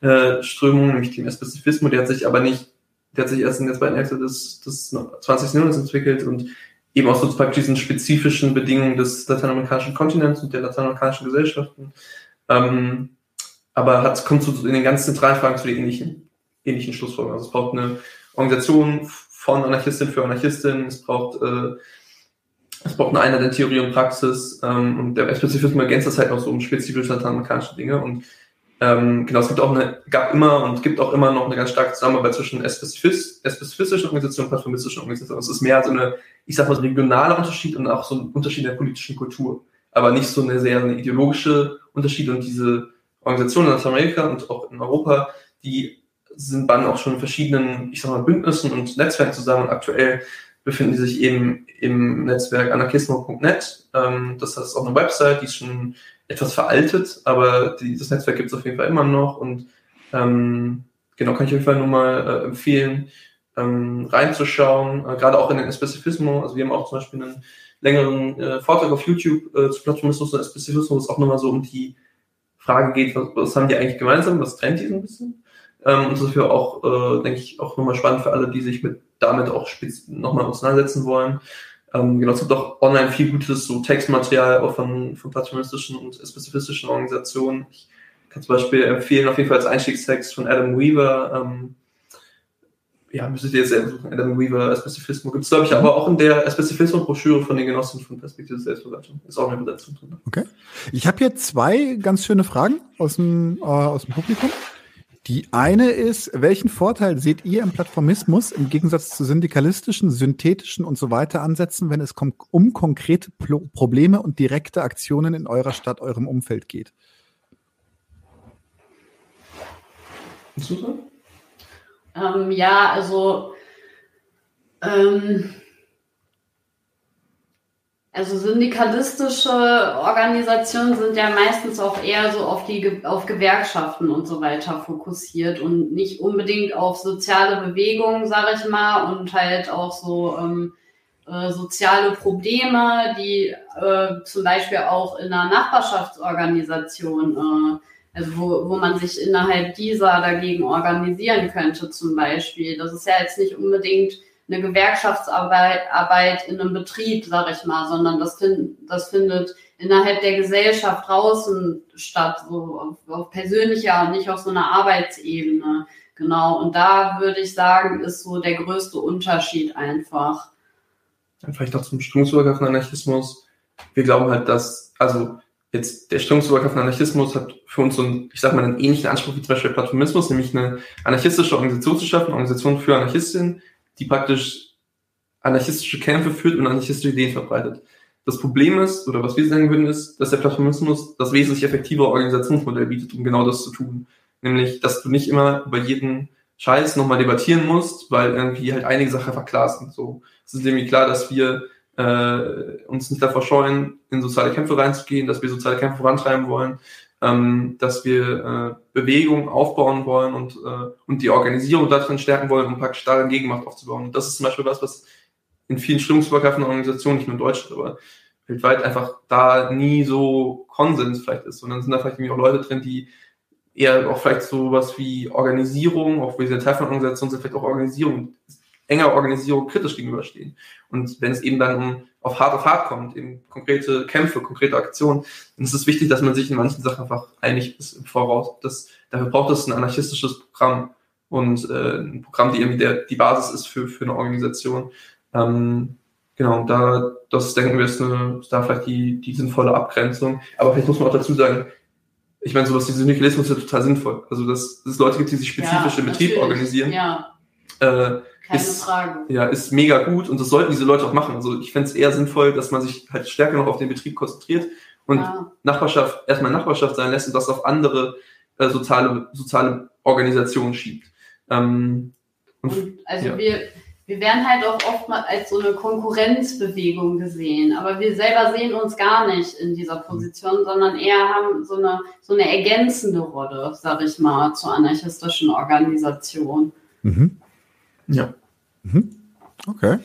äh, Strömung, nämlich dem Spezifismus, der hat sich aber nicht, der hat sich erst in der zweiten Hälfte des, des 20. Jahrhunderts entwickelt und eben aus so praktisch diesen spezifischen Bedingungen des lateinamerikanischen Kontinents und der lateinamerikanischen Gesellschaften. Ähm, aber hat, kommt zu, in den ganz zentralen Fragen zu den ähnlichen, ähnlichen Schlussfolgerungen. Also es braucht eine Organisation von Anarchistin für Anarchistin, es braucht äh, es braucht eine Einheit in Theorie und Praxis ähm, und der Spezifismus ergänzt das halt noch so um spezifische lateinamerikanische Dinge und ähm, genau, es gibt auch eine, gab immer und gibt auch immer noch eine ganz starke Zusammenarbeit zwischen spezifistischen Organisationen und plattformistischen Organisationen. Es ist mehr so eine, ich sag mal, so ein regionaler Unterschied und auch so ein Unterschied in der politischen Kultur. Aber nicht so eine sehr eine ideologische Unterschied und diese Organisationen in Lateinamerika und auch in Europa, die sind dann auch schon in verschiedenen, ich sag mal, Bündnissen und Netzwerken zusammen und aktuell befinden die sich eben im Netzwerk anarchismo.net. Ähm, das ist auch eine Website, die ist schon etwas veraltet, aber die, das Netzwerk gibt es auf jeden Fall immer noch und ähm, genau, kann ich auf jeden Fall nur mal äh, empfehlen, ähm, reinzuschauen, äh, gerade auch in den Spezifismus. Also wir haben auch zum Beispiel einen längeren äh, Vortrag auf YouTube äh, zu Platonismus und Spezifismus, wo es auch nochmal so um die Frage geht, was, was haben die eigentlich gemeinsam, was trennt die so ein bisschen. Ähm, und das ist für auch, äh, denke ich, auch nochmal spannend für alle, die sich mit damit auch nochmal auseinandersetzen wollen. Ähm, genau, es gibt auch online viel gutes so Textmaterial auch von, von platonistischen und spezifistischen Organisationen. Ich kann zum Beispiel empfehlen, auf jeden Fall als Einstiegstext von Adam Weaver. Ähm, ja, müsstet ihr jetzt selber suchen. Adam Weaver, Spezifismus gibt es, glaube ich, aber auch in der Spezifismus-Broschüre von den Genossen von Perspektive Selbstverwaltung. Ist auch eine Übersetzung drin. Okay. Ich habe hier zwei ganz schöne Fragen aus dem, äh, aus dem Publikum. Die eine ist, welchen Vorteil seht ihr im Plattformismus im Gegensatz zu syndikalistischen, synthetischen und so weiter Ansätzen, wenn es um konkrete Probleme und direkte Aktionen in eurer Stadt, eurem Umfeld geht? Ähm, ja, also ähm, also syndikalistische Organisationen sind ja meistens auch eher so auf die auf Gewerkschaften und so weiter fokussiert und nicht unbedingt auf soziale Bewegungen, sage ich mal, und halt auch so ähm, äh, soziale Probleme, die äh, zum Beispiel auch in einer Nachbarschaftsorganisation, äh, also wo, wo man sich innerhalb dieser dagegen organisieren könnte, zum Beispiel. Das ist ja jetzt nicht unbedingt eine Gewerkschaftsarbeit Arbeit in einem Betrieb, sage ich mal, sondern das, find, das findet innerhalb der Gesellschaft draußen statt, so auf, auf persönlicher und nicht auf so einer Arbeitsebene. Genau, und da würde ich sagen, ist so der größte Unterschied einfach. Dann vielleicht noch zum strömungsübergreifenden Anarchismus. Wir glauben halt, dass, also jetzt der strömungsübergreifende Anarchismus hat für uns so einen, ich sag mal, einen ähnlichen Anspruch wie zum Beispiel Plattformismus, nämlich eine anarchistische Organisation zu schaffen, eine Organisation für Anarchistinnen, die praktisch anarchistische Kämpfe führt und anarchistische Ideen verbreitet. Das Problem ist, oder was wir sagen würden, ist, dass der Plattformismus das wesentlich effektivere Organisationsmodell bietet, um genau das zu tun. Nämlich, dass du nicht immer über jeden Scheiß nochmal debattieren musst, weil irgendwie halt einige Sachen einfach klar sind. So, es ist irgendwie klar, dass wir äh, uns nicht davor scheuen, in soziale Kämpfe reinzugehen, dass wir soziale Kämpfe vorantreiben wollen, ähm, dass wir äh, Bewegung aufbauen wollen und, äh, und die Organisierung darin stärken wollen, um praktisch darin Gegenmacht aufzubauen. Und das ist zum Beispiel was, was in vielen stimmungsübergreifenden Organisationen, nicht nur in Deutschland, aber weltweit einfach da nie so Konsens vielleicht ist. Und dann sind da vielleicht irgendwie auch Leute drin, die eher auch vielleicht so was wie Organisierung, auch wie wir Teil von Organisationen sind, vielleicht auch Organisierung, enger Organisierung kritisch gegenüberstehen. Und wenn es eben dann um auf harte Fahrt kommt, eben konkrete Kämpfe, konkrete Aktionen, dann ist es wichtig, dass man sich in manchen Sachen einfach einig ist im Voraus. Das, dafür braucht es ein anarchistisches Programm und äh, ein Programm, die irgendwie der, die Basis ist für, für eine Organisation. Ähm, genau, da, das denken wir, ist, eine, ist da vielleicht die, die sinnvolle Abgrenzung. Aber vielleicht muss man auch dazu sagen, ich meine, sowas wie Syndikalismus ist ja total sinnvoll. Also, dass, dass es Leute gibt, die sich spezifisch ja, im Betrieb organisieren. Ja. Äh, Keine ist, Frage. Ja, ist mega gut und das sollten diese Leute auch machen. Also ich fände es eher sinnvoll, dass man sich halt stärker noch auf den Betrieb konzentriert und ja. Nachbarschaft, erstmal Nachbarschaft sein lässt und das auf andere äh, soziale, soziale Organisationen schiebt. Ähm, und, und also ja. wir, wir werden halt auch oft mal als so eine Konkurrenzbewegung gesehen, aber wir selber sehen uns gar nicht in dieser Position, sondern eher haben so eine, so eine ergänzende Rolle, sag ich mal, zur anarchistischen Organisation. Mhm. Ja. Mhm. Okay.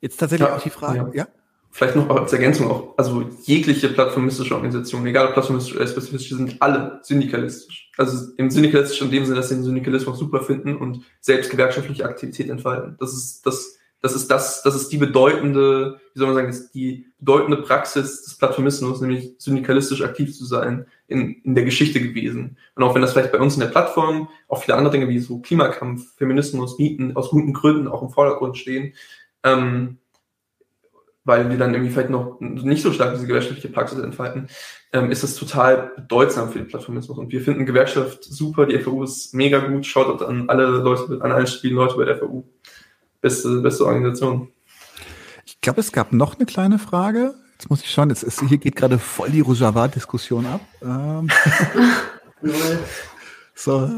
Jetzt tatsächlich ja, auch die Frage, ja. ja? Vielleicht noch als Ergänzung auch, also jegliche plattformistische Organisation, egal ob plattformistisch oder spezifisch, sind alle syndikalistisch. Also im syndikalistischen in dem Sinne, dass sie den Syndikalismus super finden und selbst gewerkschaftliche Aktivität entfalten. Das ist das, das ist das, das ist die bedeutende, wie soll man sagen, das ist die bedeutende Praxis des Plattformismus, nämlich syndikalistisch aktiv zu sein in, in der Geschichte gewesen. Und auch wenn das vielleicht bei uns in der Plattform auch viele andere Dinge wie so Klimakampf, Feminismus, Mieten aus guten Gründen auch im Vordergrund stehen, ähm, weil wir dann irgendwie vielleicht noch nicht so stark diese gewerkschaftliche Praxis entfalten, ähm, ist das total bedeutsam für den Plattformismus. Und wir finden Gewerkschaft super, die FAU ist mega gut, schaut an alle Leute, an allen spielen Leute bei der FAU. Beste, beste Organisation. Ich glaube, es gab noch eine kleine Frage. Jetzt muss ich schauen, jetzt ist, hier geht gerade voll die Rojava-Diskussion ab. Ähm, so,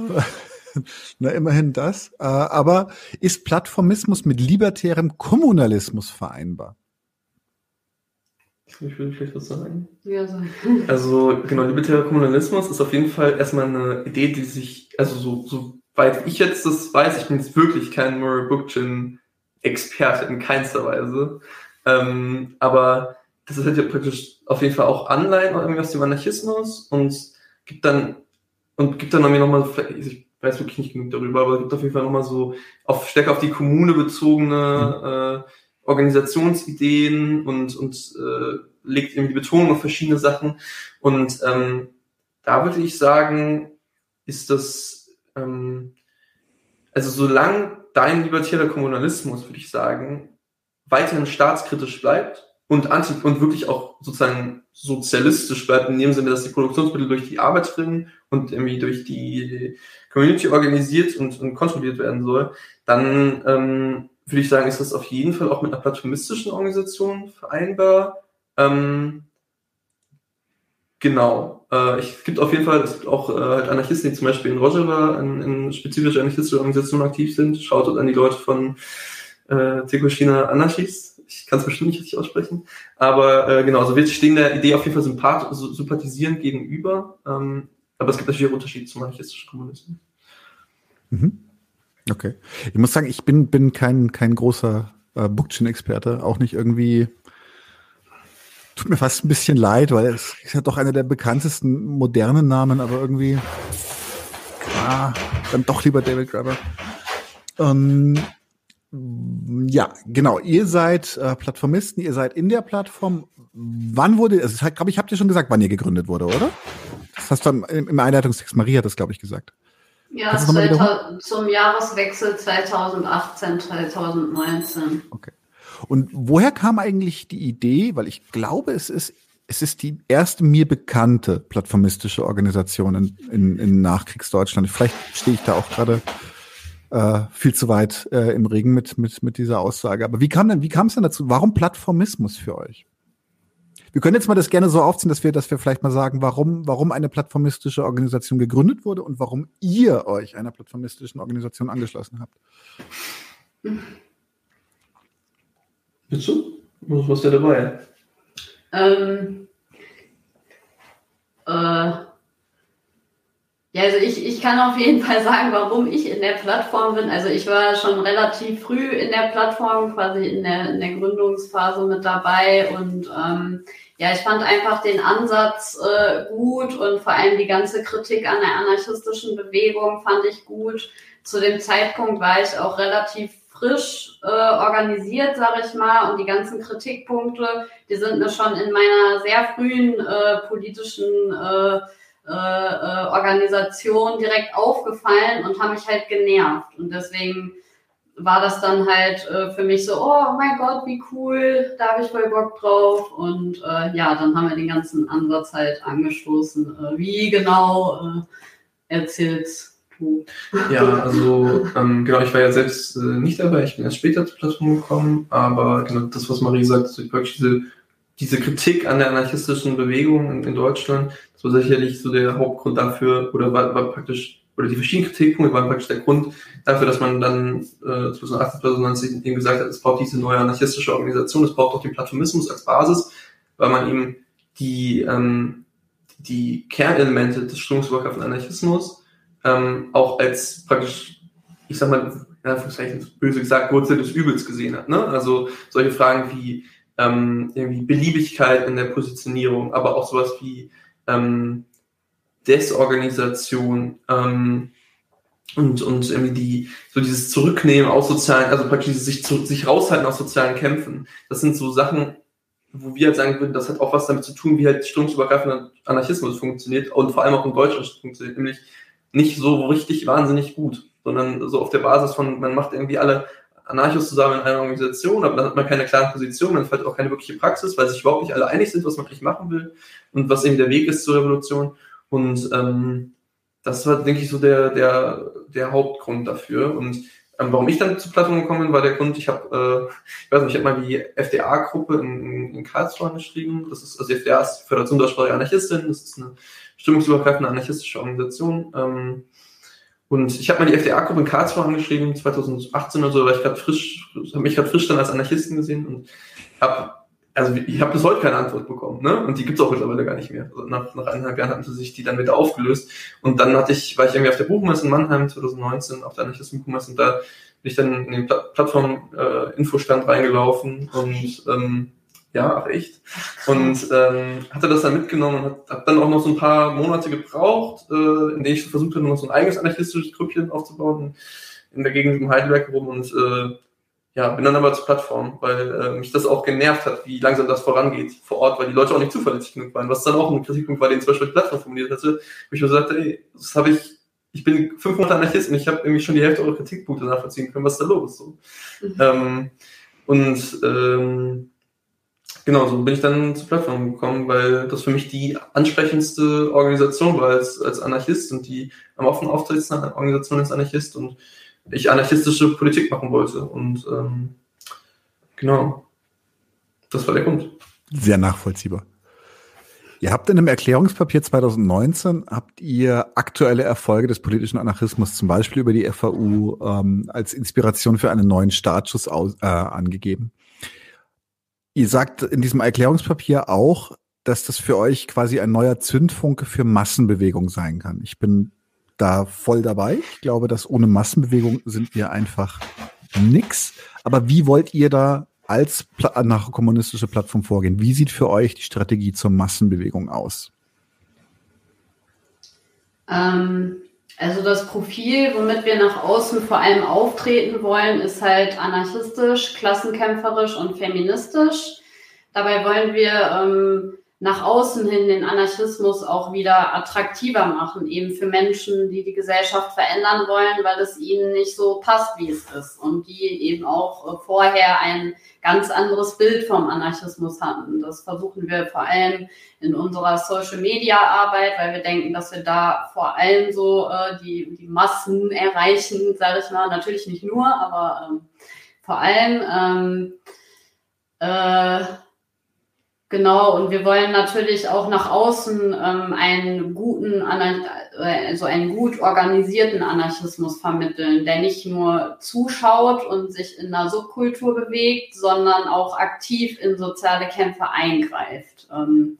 na immerhin das. Äh, aber ist Plattformismus mit libertärem Kommunalismus vereinbar? Ich will vielleicht was sagen. Ja, sag. Also, genau, libertärer Kommunalismus ist auf jeden Fall erstmal eine Idee, die sich, also so, so weit ich jetzt das weiß, ich bin jetzt wirklich kein Murray Bookchin Experte in keinster Weise. Ähm, aber das ist halt ja praktisch auf jeden Fall auch Anleihen irgendwie aus dem Anarchismus und gibt dann und gibt dann irgendwie nochmal, ich weiß wirklich nicht genug darüber, aber gibt auf jeden Fall nochmal so auf stärker auf die Kommune bezogene mhm. äh, Organisationsideen und, und äh, legt eben die Betonung auf verschiedene Sachen. Und ähm, da würde ich sagen, ist das, ähm, also solange dein libertärer Kommunalismus, würde ich sagen, weiterhin staatskritisch bleibt und anti und wirklich auch sozusagen sozialistisch bleibt, in dem Sinne, dass die Produktionsmittel durch die Arbeiterinnen und irgendwie durch die Community organisiert und, und kontrolliert werden soll, dann ähm, würde ich sagen, ist das auf jeden Fall auch mit einer platonistischen Organisation vereinbar. Ähm, genau. Äh, es gibt auf jeden Fall, es gibt auch äh, halt Anarchisten, die zum Beispiel in Rojava in, in spezifische anarchistische Organisationen aktiv sind. Schaut dort an die Leute von äh, Tekoshina Anarchis. Ich kann es bestimmt nicht richtig aussprechen. Aber äh, genau, also wir stehen der Idee auf jeden Fall sympath sympathisierend gegenüber. Ähm, aber es gibt natürlich auch Unterschiede zum anarchistischen Kommunismus. Mhm. Okay. Ich muss sagen, ich bin, bin kein, kein großer äh, Bookchin-Experte, auch nicht irgendwie. Tut mir fast ein bisschen leid, weil es ist ja doch einer der bekanntesten modernen Namen, aber irgendwie ah, dann doch lieber David Graeber. Ähm, ja, genau. Ihr seid äh, Plattformisten, ihr seid in der Plattform. Wann wurde, also glaube ich, habt ihr schon gesagt, wann ihr gegründet wurde, oder? Das hast du im, im Einleitungstext Maria hat das, glaube ich, gesagt. Ja, 2000, zum Jahreswechsel 2018, 2019. Okay. Und woher kam eigentlich die Idee? Weil ich glaube, es ist, es ist die erste mir bekannte plattformistische Organisation in, in, in Nachkriegsdeutschland. Vielleicht stehe ich da auch gerade äh, viel zu weit äh, im Regen mit, mit, mit dieser Aussage. Aber wie kam denn, wie kam es denn dazu? Warum Plattformismus für euch? Wir können jetzt mal das gerne so aufziehen, dass wir, dass wir vielleicht mal sagen, warum, warum eine plattformistische Organisation gegründet wurde und warum ihr euch einer plattformistischen Organisation angeschlossen habt. Bist du? Was warst du dabei? Ähm, äh, ja, also ich, ich kann auf jeden Fall sagen, warum ich in der Plattform bin. Also ich war schon relativ früh in der Plattform, quasi in der, in der Gründungsphase mit dabei und ähm, ja, ich fand einfach den Ansatz äh, gut und vor allem die ganze Kritik an der anarchistischen Bewegung fand ich gut. Zu dem Zeitpunkt war ich auch relativ frisch äh, organisiert, sage ich mal, und die ganzen Kritikpunkte, die sind mir schon in meiner sehr frühen äh, politischen äh, äh, äh Organisation direkt aufgefallen und haben mich halt genervt. Und deswegen war das dann halt äh, für mich so, oh mein Gott, wie cool, da habe ich voll Bock drauf. Und ja, dann haben wir den ganzen Ansatz halt angestoßen. Wie genau äh, erzählst du? Ja, also ähm, genau, ich war ja selbst äh, nicht dabei, ich bin erst später zur Plattform gekommen, aber genau das, was Marie sagt, also wirklich diese, diese Kritik an der anarchistischen Bewegung in, in Deutschland, das war sicherlich so der Hauptgrund dafür, oder war, war praktisch oder die verschiedenen Kritikpunkte waren praktisch der Grund dafür, dass man dann äh, 2018, 2019 eben gesagt hat, es braucht diese neue anarchistische Organisation, es braucht auch den Plattformismus als Basis, weil man eben die, ähm, die Kernelemente des strömungsübergreifenden Anarchismus ähm, auch als praktisch, ich sag mal, in Anführungszeichen böse gesagt, Wurzel des Übels gesehen hat. Ne? Also solche Fragen wie ähm, irgendwie Beliebigkeit in der Positionierung, aber auch sowas wie ähm, Desorganisation ähm, und, und irgendwie die, so dieses Zurücknehmen aus sozialen, also praktisch dieses sich, sich raushalten aus sozialen Kämpfen. Das sind so Sachen, wo wir halt sagen würden, das hat auch was damit zu tun, wie halt strömungsübergreifender Anarchismus funktioniert und vor allem auch in Deutschland funktioniert, nämlich nicht so richtig wahnsinnig gut, sondern so auf der Basis von, man macht irgendwie alle Anarchos zusammen in einer Organisation, aber dann hat man keine klare Position, man fällt auch keine wirkliche Praxis, weil sich überhaupt nicht alle einig sind, was man eigentlich machen will und was eben der Weg ist zur Revolution. Und ähm, das war, denke ich, so der, der, der Hauptgrund dafür. Und ähm, warum ich dann zur Plattform gekommen bin, war der Grund, ich habe, äh, ich weiß nicht, ich habe mal die FDA-Gruppe in, in Karlsruhe geschrieben. Das ist, also die FDA ist Föderation deutschsprachiger Anarchistin, das ist eine stimmungsübergreifende anarchistische Organisation. Ähm, und ich habe mal die FDA-Gruppe in Karlsruhe angeschrieben, 2018 oder so, weil ich gerade frisch, habe mich gerade frisch dann als Anarchisten gesehen und habe also ich habe bis heute keine Antwort bekommen, ne? Und die gibt's auch mittlerweile gar nicht mehr. Also nach, nach eineinhalb Jahren hatten sie sich die dann wieder aufgelöst. Und dann hatte ich, war ich irgendwie auf der Buchmesse in Mannheim 2019, auf der Anarchisten-Buchmesse, und da bin ich dann in den Pla Plattform-Infostand äh, reingelaufen und ähm, ja, ach echt. Und ähm, hatte das dann mitgenommen und habe hab dann auch noch so ein paar Monate gebraucht, äh, in denen ich versucht habe, noch so ein eigenes anarchistisches Grüppchen aufzubauen in der Gegend um Heidelberg rum und äh, ja, bin dann aber zur Plattform, weil äh, mich das auch genervt hat, wie langsam das vorangeht vor Ort, weil die Leute auch nicht zuverlässig genug waren. Was dann auch ein Kritikpunkt war, den zum Beispiel die Plattform formuliert hatte, wo ich mir sagte, ey, das habe ich, ich bin fünf Monate Anarchist und ich habe irgendwie schon die Hälfte eurer Kritikpunkte nachvollziehen können, was ist da los? So. Mhm. Ähm, und ähm, genau, so bin ich dann zur Plattform gekommen, weil das für mich die ansprechendste Organisation war als, als Anarchist und die am offen auftretendsten Organisation als Anarchist und ich anarchistische Politik machen wollte. Und ähm, genau, das war der Grund. Sehr nachvollziehbar. Ihr habt in einem Erklärungspapier 2019 habt ihr aktuelle Erfolge des politischen Anarchismus zum Beispiel über die FAU ähm, als Inspiration für einen neuen Startschuss aus, äh, angegeben. Ihr sagt in diesem Erklärungspapier auch, dass das für euch quasi ein neuer Zündfunke für Massenbewegung sein kann. Ich bin da voll dabei. Ich glaube, dass ohne Massenbewegung sind wir einfach nix. Aber wie wollt ihr da als nach kommunistische Plattform vorgehen? Wie sieht für euch die Strategie zur Massenbewegung aus? Ähm, also das Profil, womit wir nach außen vor allem auftreten wollen, ist halt anarchistisch, klassenkämpferisch und feministisch. Dabei wollen wir ähm, nach außen hin den Anarchismus auch wieder attraktiver machen, eben für Menschen, die die Gesellschaft verändern wollen, weil es ihnen nicht so passt, wie es ist und die eben auch äh, vorher ein ganz anderes Bild vom Anarchismus hatten. Das versuchen wir vor allem in unserer Social-Media-Arbeit, weil wir denken, dass wir da vor allem so äh, die, die Massen erreichen, sage ich mal. Natürlich nicht nur, aber ähm, vor allem. Ähm, äh, Genau, und wir wollen natürlich auch nach außen ähm, einen guten, also einen gut organisierten Anarchismus vermitteln, der nicht nur zuschaut und sich in einer Subkultur bewegt, sondern auch aktiv in soziale Kämpfe eingreift. Ähm,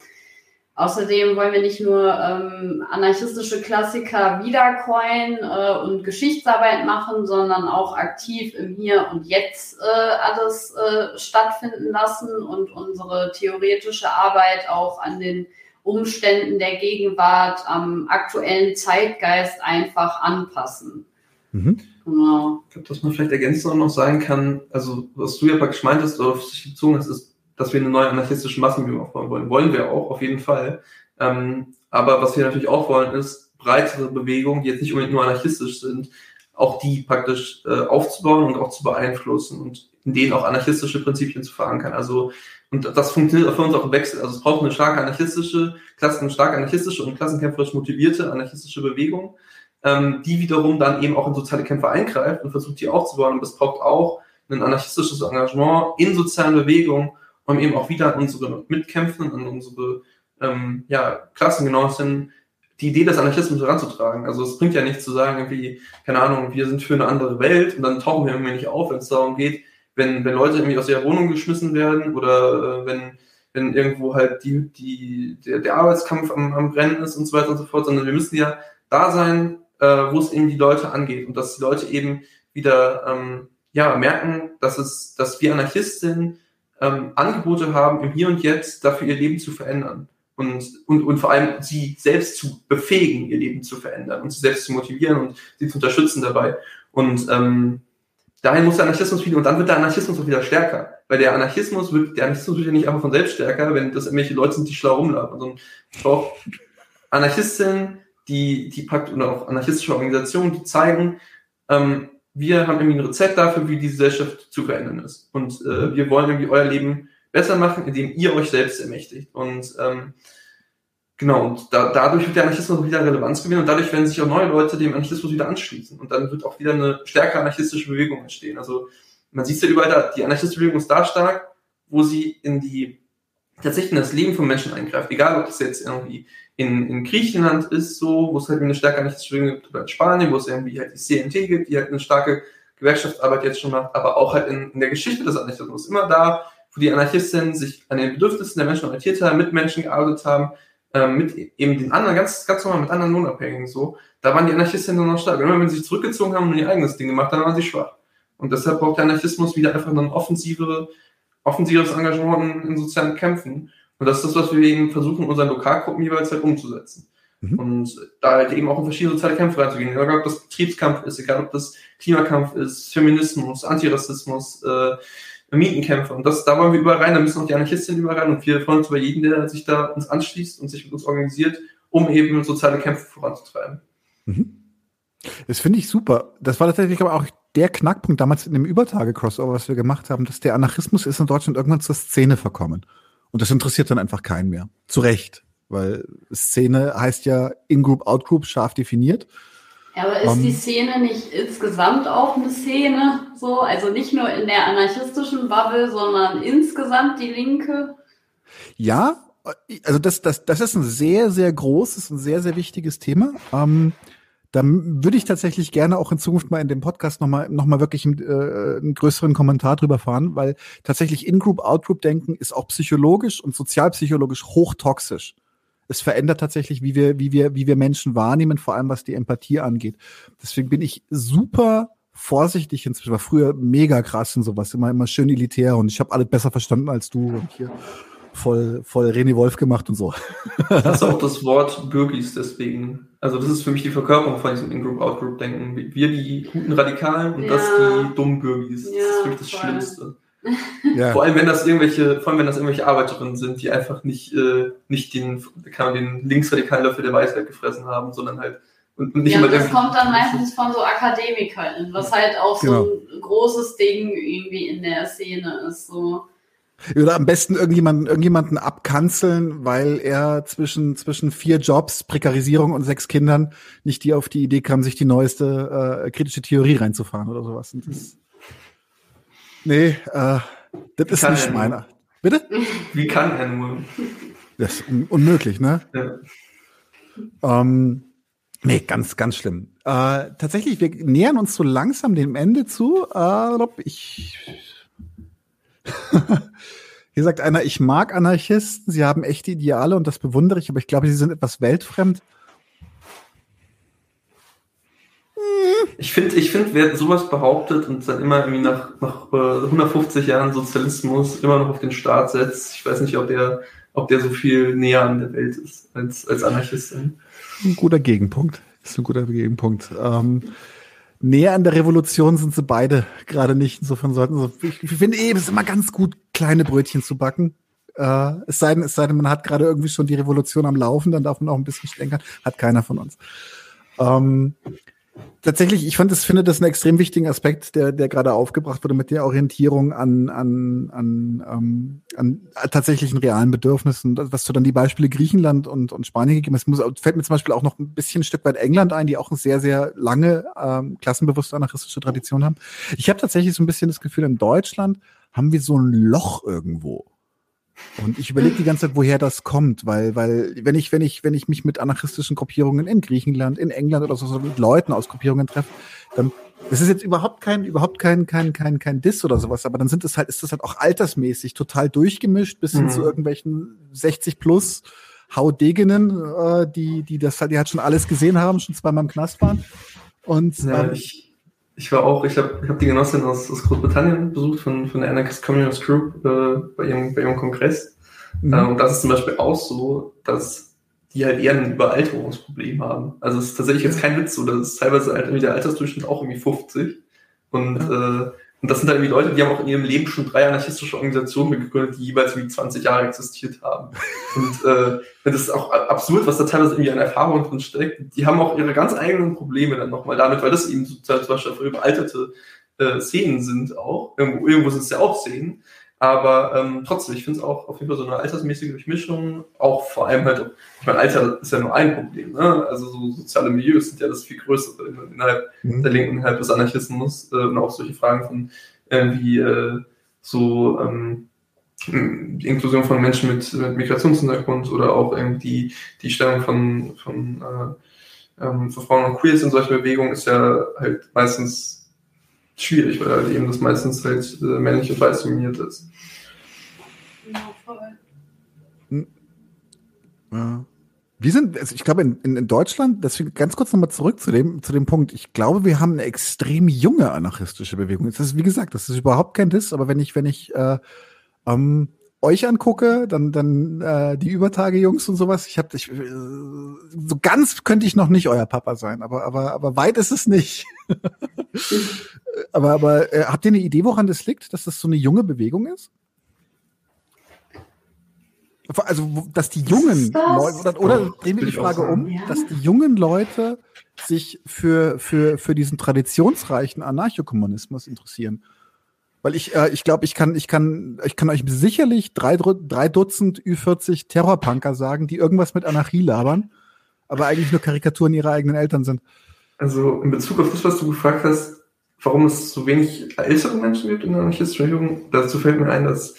Außerdem wollen wir nicht nur ähm, anarchistische Klassiker wiedercoin äh, und Geschichtsarbeit machen, sondern auch aktiv im Hier und Jetzt äh, alles äh, stattfinden lassen und unsere theoretische Arbeit auch an den Umständen der Gegenwart, am aktuellen Zeitgeist einfach anpassen. Mhm. Genau. Ich glaube, dass man vielleicht ergänzend noch sagen kann, also was du ja praktisch meintest oder auf sich bezogen hast, ist dass wir eine neue anarchistische Massenbewegung aufbauen wollen. Wollen wir auch, auf jeden Fall. Ähm, aber was wir natürlich auch wollen, ist breitere Bewegungen, die jetzt nicht unbedingt nur anarchistisch sind, auch die praktisch äh, aufzubauen und auch zu beeinflussen und in denen auch anarchistische Prinzipien zu verankern. Also und das funktioniert für uns auch im Wechsel. Also es braucht eine starke anarchistische, klassen, stark anarchistische und klassenkämpferisch motivierte anarchistische Bewegung, ähm, die wiederum dann eben auch in soziale Kämpfe eingreift und versucht, die aufzubauen. Und es braucht auch ein anarchistisches Engagement in sozialen Bewegungen, um eben auch wieder an unsere Mitkämpfenden, an unsere ähm, ja, Klassengenossinnen die Idee des Anarchismus heranzutragen. Also es bringt ja nichts zu sagen, irgendwie, keine Ahnung, wir sind für eine andere Welt und dann tauchen wir irgendwie nicht auf, wenn es darum geht, wenn, wenn Leute irgendwie aus ihrer Wohnung geschmissen werden oder äh, wenn, wenn irgendwo halt die, die, der, der Arbeitskampf am, am Brennen ist und so weiter und so fort, sondern wir müssen ja da sein, äh, wo es eben die Leute angeht und dass die Leute eben wieder ähm, ja, merken, dass es, dass wir Anarchistinnen ähm, Angebote haben, im Hier und Jetzt dafür ihr Leben zu verändern. Und, und, und vor allem sie selbst zu befähigen, ihr Leben zu verändern und sie selbst zu motivieren und sie zu unterstützen dabei. Und ähm, dahin muss der Anarchismus wieder, und dann wird der Anarchismus auch wieder stärker. Weil der Anarchismus wird, der Anarchismus wird ja nicht einfach von selbst stärker, wenn das irgendwelche Leute sind, die schlau rumlaufen, sondern ich brauche Anarchistinnen, die, die packt, oder auch anarchistische Organisationen, die zeigen, ähm, wir haben irgendwie ein Rezept dafür, wie die Gesellschaft zu verändern ist. Und äh, wir wollen irgendwie euer Leben besser machen, indem ihr euch selbst ermächtigt. Und ähm, genau, und da, dadurch wird der Anarchismus wieder Relevanz gewinnen und dadurch werden sich auch neue Leute dem Anarchismus wieder anschließen. Und dann wird auch wieder eine stärkere anarchistische Bewegung entstehen. Also man sieht es ja überall da, die anarchistische Bewegung ist da stark, wo sie in die tatsächlich in das Leben von Menschen eingreift. Egal, ob das jetzt irgendwie in, in Griechenland ist so, wo es halt eine starke Anarchistische gibt, oder in Spanien, wo es irgendwie halt die CNT gibt, die halt eine starke Gewerkschaftsarbeit jetzt schon macht, aber auch halt in, in der Geschichte des Anarchismus. Immer da, wo die Anarchisten sich an den Bedürfnissen der Menschen orientiert haben, mit Menschen gearbeitet haben, ähm, mit eben den anderen, ganz, ganz normal mit anderen Lohnabhängigen so, da waren die Anarchisten nur noch stark. Immer wenn sie sich zurückgezogen haben und ihr eigenes Ding gemacht haben, dann waren sie schwach. Und deshalb braucht der Anarchismus wieder einfach ein offensivere, offensives Engagement in sozialen Kämpfen. Und das ist das, was wir eben versuchen, in unseren Lokalgruppen jeweils halt umzusetzen. Mhm. Und da halt eben auch in verschiedene soziale Kämpfe reinzugehen. Egal ob das Betriebskampf ist, egal ob das Klimakampf ist, Feminismus, Antirassismus, äh, Mietenkämpfe. Und das, da wollen wir überall rein, da müssen auch die Anarchistinnen überall rein. Und wir freuen uns über jeden, der sich da uns anschließt und sich mit uns organisiert, um eben soziale Kämpfe voranzutreiben. Mhm. Das finde ich super. Das war tatsächlich aber auch der Knackpunkt damals in dem Übertage-Crossover, was wir gemacht haben, dass der Anarchismus ist in Deutschland irgendwann zur Szene verkommen. Und das interessiert dann einfach keinen mehr. Zu Recht. Weil Szene heißt ja In-Group, Out-Group scharf definiert. Ja, aber ist um, die Szene nicht insgesamt auch eine Szene? So, also nicht nur in der anarchistischen Bubble, sondern insgesamt die Linke? Ja, also das, das, das ist ein sehr, sehr großes und sehr, sehr wichtiges Thema. Ähm, dann würde ich tatsächlich gerne auch in Zukunft mal in dem Podcast nochmal noch mal wirklich einen, äh, einen größeren Kommentar drüber fahren, weil tatsächlich In-Group, Out-Group-Denken ist auch psychologisch und sozialpsychologisch hochtoxisch. Es verändert tatsächlich, wie wir, wie wir, wie wir Menschen wahrnehmen, vor allem was die Empathie angeht. Deswegen bin ich super vorsichtig inzwischen. War früher mega krass und sowas, immer, immer schön elitär und ich habe alles besser verstanden als du und hier voll, voll René Wolf gemacht und so. Das ist auch das Wort Bürgis deswegen. Also das ist für mich die Verkörperung von diesem In-Group-Out-Group-Denken. Wir die guten Radikalen und ja. das die dummen Bürgis. Ja, das ist wirklich das voll. Schlimmste. Ja. Vor allem, wenn das irgendwelche, vor allem, wenn das irgendwelche Arbeiterinnen sind, die einfach nicht, äh, nicht den, kann man den linksradikalen Löffel der Weisheit gefressen haben, sondern halt und nicht ja, das kommt dann meistens von so Akademikern, was halt auch genau. so ein großes Ding irgendwie in der Szene ist. So. Oder am besten irgendjemanden, irgendjemanden abkanzeln, weil er zwischen, zwischen vier Jobs, Prekarisierung und sechs Kindern nicht die auf die Idee kam, sich die neueste äh, kritische Theorie reinzufahren oder sowas. Und das, nee, äh, das ist nicht meiner. Bitte? Wie kann er nur? Das ist un unmöglich, ne? Ja. Ähm, nee, ganz, ganz schlimm. Äh, tatsächlich, wir nähern uns so langsam dem Ende zu. Äh, ich Hier sagt einer, ich mag Anarchisten, sie haben echte Ideale und das bewundere ich, aber ich glaube, sie sind etwas weltfremd. Ich finde, ich finde, wer sowas behauptet und dann immer irgendwie nach, nach äh, 150 Jahren Sozialismus immer noch auf den Staat setzt, ich weiß nicht, ob der, ob der so viel näher an der Welt ist als, als Anarchistin. Ein guter Gegenpunkt. Ist ein guter Gegenpunkt. Ähm, näher an der Revolution sind sie beide gerade nicht. Insofern sollten sie, ich, finde eh, es ist immer ganz gut, kleine Brötchen zu backen. Äh, es sei denn, es sei denn, man hat gerade irgendwie schon die Revolution am Laufen, dann darf man auch ein bisschen stänkern. Hat keiner von uns. Ähm, Tatsächlich, ich fand das, finde das einen extrem wichtigen Aspekt, der, der gerade aufgebracht wurde mit der Orientierung an, an, an, ähm, an tatsächlichen realen Bedürfnissen. Was du dann die Beispiele Griechenland und, und Spanien gegeben hast, muss, fällt mir zum Beispiel auch noch ein bisschen ein Stück weit England ein, die auch eine sehr, sehr lange ähm, klassenbewusste anarchistische Tradition haben. Ich habe tatsächlich so ein bisschen das Gefühl, in Deutschland haben wir so ein Loch irgendwo. Und ich überlege die ganze Zeit, woher das kommt, weil, weil, wenn ich, wenn ich, wenn ich mich mit anarchistischen Gruppierungen in Griechenland, in England oder so, mit Leuten aus Gruppierungen treffe, dann, das ist jetzt überhaupt kein, überhaupt kein, kein, kein, kein Diss oder sowas, aber dann sind es halt, ist das halt auch altersmäßig total durchgemischt, bis hin mhm. zu irgendwelchen 60 plus Haudegenen, äh, die, die das halt, die halt schon alles gesehen haben, schon zweimal im Knast waren. Und, ja, ähm, ich, ich war auch, ich habe ich hab die Genossin aus, aus Großbritannien besucht, von, von der Anarchist Communist Group äh, bei, ihrem, bei ihrem Kongress. Mhm. Äh, und das ist zum Beispiel auch so, dass die halt eher ein Überalterungsproblem haben. Also es ist tatsächlich jetzt kein Witz, so, das ist teilweise halt irgendwie der Altersdurchschnitt auch irgendwie 50. Und äh, und das sind dann irgendwie Leute, die haben auch in ihrem Leben schon drei anarchistische Organisationen gegründet, die jeweils wie 20 Jahre existiert haben. Und äh, das ist auch absurd, was da teilweise irgendwie an Erfahrung drin steckt. Die haben auch ihre ganz eigenen Probleme dann nochmal damit, weil das eben zum Beispiel überalterte äh, Szenen sind auch. Irgendwo, irgendwo sind es ja auch Szenen. Aber ähm, trotzdem, ich finde es auch auf jeden Fall so eine altersmäßige Durchmischung, auch vor allem halt, ich meine, Alter ist ja nur ein Problem, ne? Also so soziale Milieus sind ja das viel größere innerhalb mhm. der Linken, innerhalb des Anarchismus äh, und auch solche Fragen von irgendwie äh, so ähm, die Inklusion von Menschen mit, mit Migrationshintergrund oder auch irgendwie die Stellung von, von, äh, ähm, von Frauen und Queers in solchen Bewegungen ist ja halt meistens schwierig, weil halt eben das meistens halt äh, männlich und weiß dominiert ist. Ja, voll. Hm. Ja. Wir sind, also ich glaube, in, in, in Deutschland, deswegen ganz kurz nochmal zurück zu dem, zu dem Punkt. Ich glaube, wir haben eine extrem junge anarchistische Bewegung. Das ist, wie gesagt, das ist überhaupt kein Diss, aber wenn ich, wenn ich äh, ähm, euch angucke, dann, dann äh, die Übertage-Jungs und sowas, ich habe ich, äh, so ganz könnte ich noch nicht euer Papa sein, aber, aber, aber weit ist es nicht. aber aber äh, habt ihr eine Idee, woran das liegt, dass das so eine junge Bewegung ist? Also, dass die jungen Leute, oder, oder drehen wir die Frage um, ja. dass die jungen Leute sich für, für, für diesen traditionsreichen Anarchokommunismus interessieren. Weil ich, äh, ich glaube, ich kann, ich kann, ich kann euch sicherlich drei, drei Dutzend Ü40 Terrorpunker sagen, die irgendwas mit Anarchie labern, aber eigentlich nur Karikaturen ihrer eigenen Eltern sind. Also in Bezug auf das, was du gefragt hast, warum es so wenig ältere Menschen gibt in der Anarchistbewegung, dazu fällt mir ein, dass,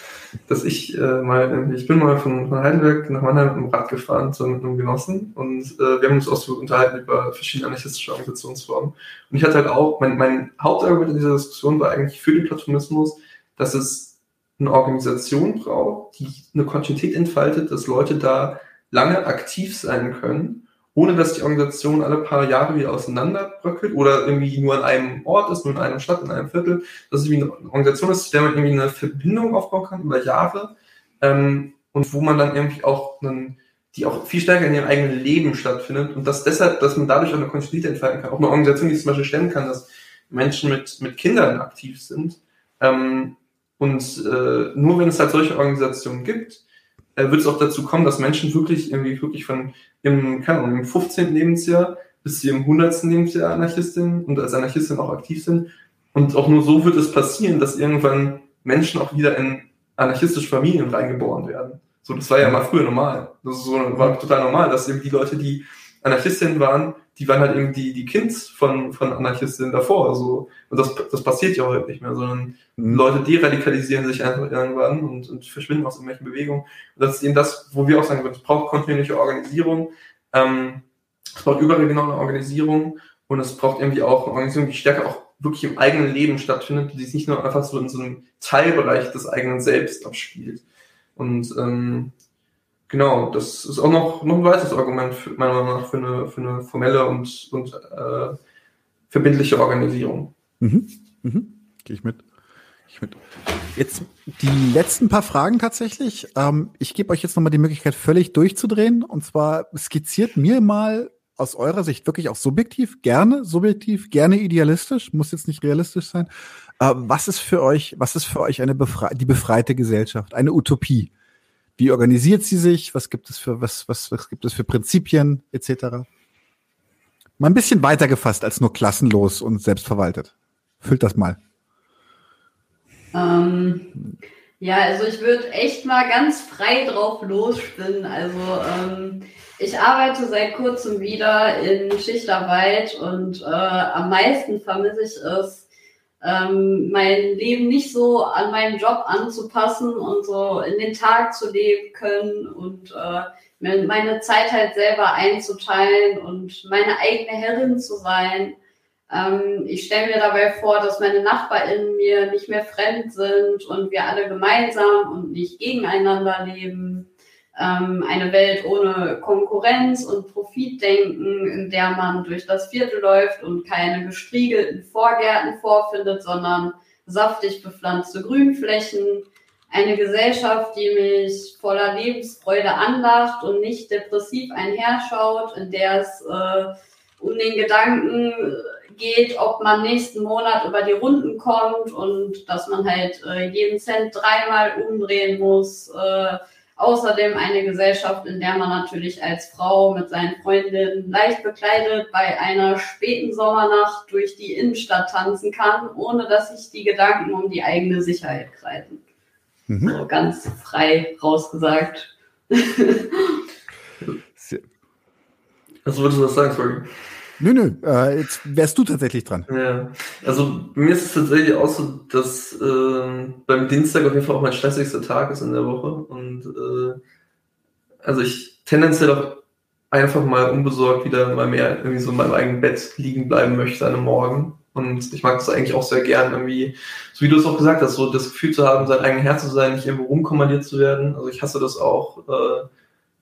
dass ich äh, mal, ich bin mal von, von Heidelberg nach Mannheim mit dem Rad gefahren, so mit einem Genossen und äh, wir haben uns auch so unterhalten über verschiedene anarchistische Organisationsformen. Und ich hatte halt auch, mein, mein Hauptargument in dieser Diskussion war eigentlich für den Platonismus, dass es eine Organisation braucht, die eine Kontinuität entfaltet, dass Leute da lange aktiv sein können ohne dass die Organisation alle paar Jahre wieder auseinanderbröckelt oder irgendwie nur an einem Ort ist, nur in einer Stadt, in einem Viertel, dass es wie eine Organisation ist, zu der man irgendwie eine Verbindung aufbauen kann über Jahre ähm, und wo man dann irgendwie auch einen, die auch viel stärker in ihrem eigenen Leben stattfindet und dass deshalb, dass man dadurch auch eine Kontinuität entfalten kann. Auch eine Organisation, die zum Beispiel stemmen kann, dass Menschen mit, mit Kindern aktiv sind, ähm, Und äh, nur wenn es halt solche Organisationen gibt, äh, wird es auch dazu kommen, dass Menschen wirklich irgendwie wirklich von im, keine Ahnung, im 15. Lebensjahr bis zu ihrem 100. Lebensjahr Anarchistin und als Anarchistin auch aktiv sind. Und auch nur so wird es passieren, dass irgendwann Menschen auch wieder in anarchistische Familien reingeboren werden. So, das war ja mal früher normal. Das so, war total normal, dass eben die Leute, die Anarchistinnen waren, die waren halt eben die, die Kids von, von Anarchistinnen davor. Also, und das, das passiert ja heute nicht mehr, sondern mhm. Leute deradikalisieren sich einfach irgendwann und, und verschwinden aus irgendwelchen Bewegungen. Und das ist eben das, wo wir auch sagen, es braucht kontinuierliche Organisierung, ähm, es braucht überregionale Organisierung und es braucht irgendwie auch eine Organisation, die stärker auch wirklich im eigenen Leben stattfindet, die sich nicht nur einfach so in so einem Teilbereich des eigenen Selbst abspielt. Und ähm, genau, das ist auch noch, noch ein weiteres Argument, für, meiner Meinung nach, für eine, für eine formelle und, und äh, verbindliche Organisierung. Mhm. Mhm. Gehe ich mit. Jetzt die letzten paar Fragen tatsächlich. Ähm, ich gebe euch jetzt nochmal die Möglichkeit, völlig durchzudrehen. Und zwar skizziert mir mal aus eurer Sicht wirklich auch subjektiv, gerne subjektiv, gerne idealistisch, muss jetzt nicht realistisch sein. Äh, was ist für euch, was ist für euch eine befre die befreite Gesellschaft, eine Utopie? Wie organisiert sie sich? Was gibt es für, was, was, was gibt es für Prinzipien etc.? Mal ein bisschen weiter gefasst als nur klassenlos und selbstverwaltet. Füllt das mal. Ähm, ja, also ich würde echt mal ganz frei drauf losspinnen. Also ähm, ich arbeite seit kurzem wieder in Schichtarbeit und äh, am meisten vermisse ich es, ähm, mein Leben nicht so an meinen Job anzupassen und so in den Tag zu leben können und äh, meine Zeit halt selber einzuteilen und meine eigene Herrin zu sein. Ähm, ich stelle mir dabei vor, dass meine NachbarInnen mir nicht mehr fremd sind und wir alle gemeinsam und nicht gegeneinander leben ähm, eine Welt ohne Konkurrenz und Profitdenken, in der man durch das Viertel läuft und keine gestriegelten Vorgärten vorfindet, sondern saftig bepflanzte Grünflächen. Eine Gesellschaft, die mich voller Lebensfreude anlacht und nicht depressiv einherschaut, in der es äh, um den Gedanken geht, ob man nächsten Monat über die Runden kommt und dass man halt äh, jeden Cent dreimal umdrehen muss. Äh, Außerdem eine Gesellschaft, in der man natürlich als Frau mit seinen Freundinnen leicht bekleidet bei einer späten Sommernacht durch die Innenstadt tanzen kann, ohne dass sich die Gedanken um die eigene Sicherheit kreisen. Mhm. So ganz frei rausgesagt. Was würdest du das sagen, sorry? Nö, nö, äh, jetzt wärst du tatsächlich dran. Ja, also mir ist es tatsächlich auch so, dass äh, beim Dienstag auf jeden Fall auch mein stressigster Tag ist in der Woche. Und äh, also ich tendenziell auch einfach mal unbesorgt wieder mal mehr irgendwie so in meinem eigenen Bett liegen bleiben möchte an einem Morgen. Und ich mag das eigentlich auch sehr gern, irgendwie, so wie du es auch gesagt hast, so das Gefühl zu haben, sein eigener Herr zu sein, nicht irgendwo rumkommandiert zu werden. Also ich hasse das auch. Äh,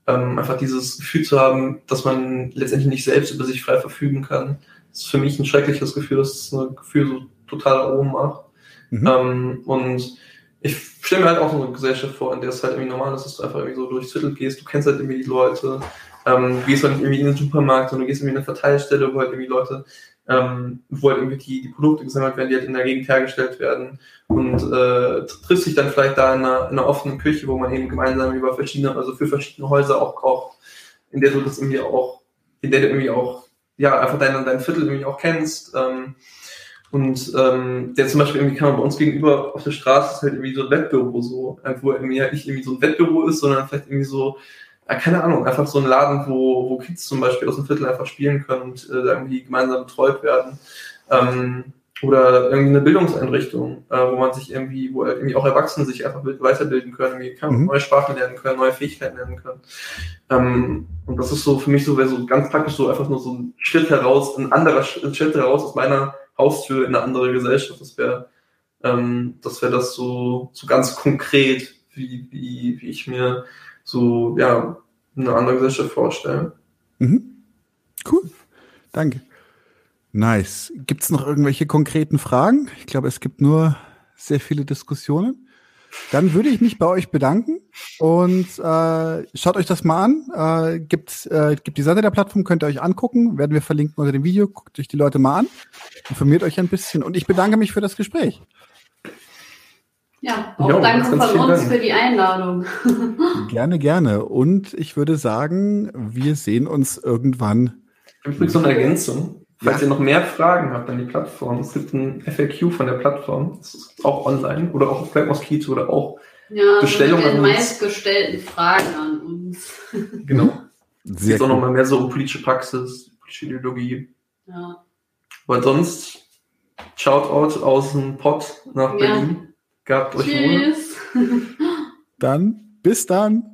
ähm, einfach dieses Gefühl zu haben, dass man letztendlich nicht selbst über sich frei verfügen kann. Das ist für mich ein schreckliches Gefühl, das ist ein Gefühl so total da oben macht. Mhm. Ähm, und ich stelle mir halt auch so eine Gesellschaft vor, in der es halt irgendwie normal ist, dass du einfach irgendwie so durchs Viertel gehst, du kennst halt irgendwie die Leute, ähm, du gehst halt nicht irgendwie in den Supermarkt, sondern du gehst irgendwie in eine Verteilstelle, wo halt irgendwie Leute ähm, wo halt irgendwie die, die Produkte gesammelt werden, die halt in der Gegend hergestellt werden. Und äh, trifft sich dann vielleicht da in einer, in einer offenen Küche, wo man eben gemeinsam über verschiedene, also für verschiedene Häuser auch kocht, in der du das irgendwie auch, in der du irgendwie auch, ja, einfach dein, dein Viertel irgendwie auch kennst. Ähm, und ähm, der zum Beispiel irgendwie kann man bei uns gegenüber auf der Straße ist halt irgendwie so ein Wettbüro so, wo irgendwie halt nicht irgendwie so ein Wettbüro ist, sondern vielleicht irgendwie so ja, keine Ahnung, einfach so ein Laden, wo, wo Kids zum Beispiel aus dem Viertel einfach spielen können und äh, irgendwie gemeinsam betreut werden. Ähm, oder irgendwie eine Bildungseinrichtung, äh, wo man sich irgendwie, wo halt irgendwie auch Erwachsene sich einfach weiterbilden können, irgendwie kann mhm. neue Sprachen lernen können, neue Fähigkeiten lernen können. Ähm, und das ist so für mich so, wäre so ganz praktisch so einfach nur so ein Schritt heraus, ein anderer Schritt heraus aus meiner Haustür in eine andere Gesellschaft. Das wäre, ähm, das wäre das so, so ganz konkret, wie, wie, wie ich mir so, ja, eine andere Gesellschaft vorstellen. Mhm. Cool. Danke. Nice. Gibt es noch irgendwelche konkreten Fragen? Ich glaube, es gibt nur sehr viele Diskussionen. Dann würde ich mich bei euch bedanken und äh, schaut euch das mal an. Äh, gibt, äh, gibt die Seite der Plattform, könnt ihr euch angucken. Werden wir verlinken unter dem Video. Guckt euch die Leute mal an. Informiert euch ein bisschen. Und ich bedanke mich für das Gespräch. Ja, auch jo, danke von uns Dank. für die Einladung. gerne, gerne. Und ich würde sagen, wir sehen uns irgendwann. Übrigens noch eine Ergänzung. Falls ja. ihr noch mehr Fragen habt an die Plattform, es gibt ein FAQ von der Plattform, das ist auch online oder auch auf Black Mosquito oder auch ja, Bestellungen an uns. meistgestellten Fragen an uns. Genau. Es geht auch nochmal mehr so um politische Praxis, politische Ideologie. Ja. Aber sonst, Shoutout aus dem Pott nach Berlin. Ja. Gabt euch Tschüss. wohl. Dann, bis dann.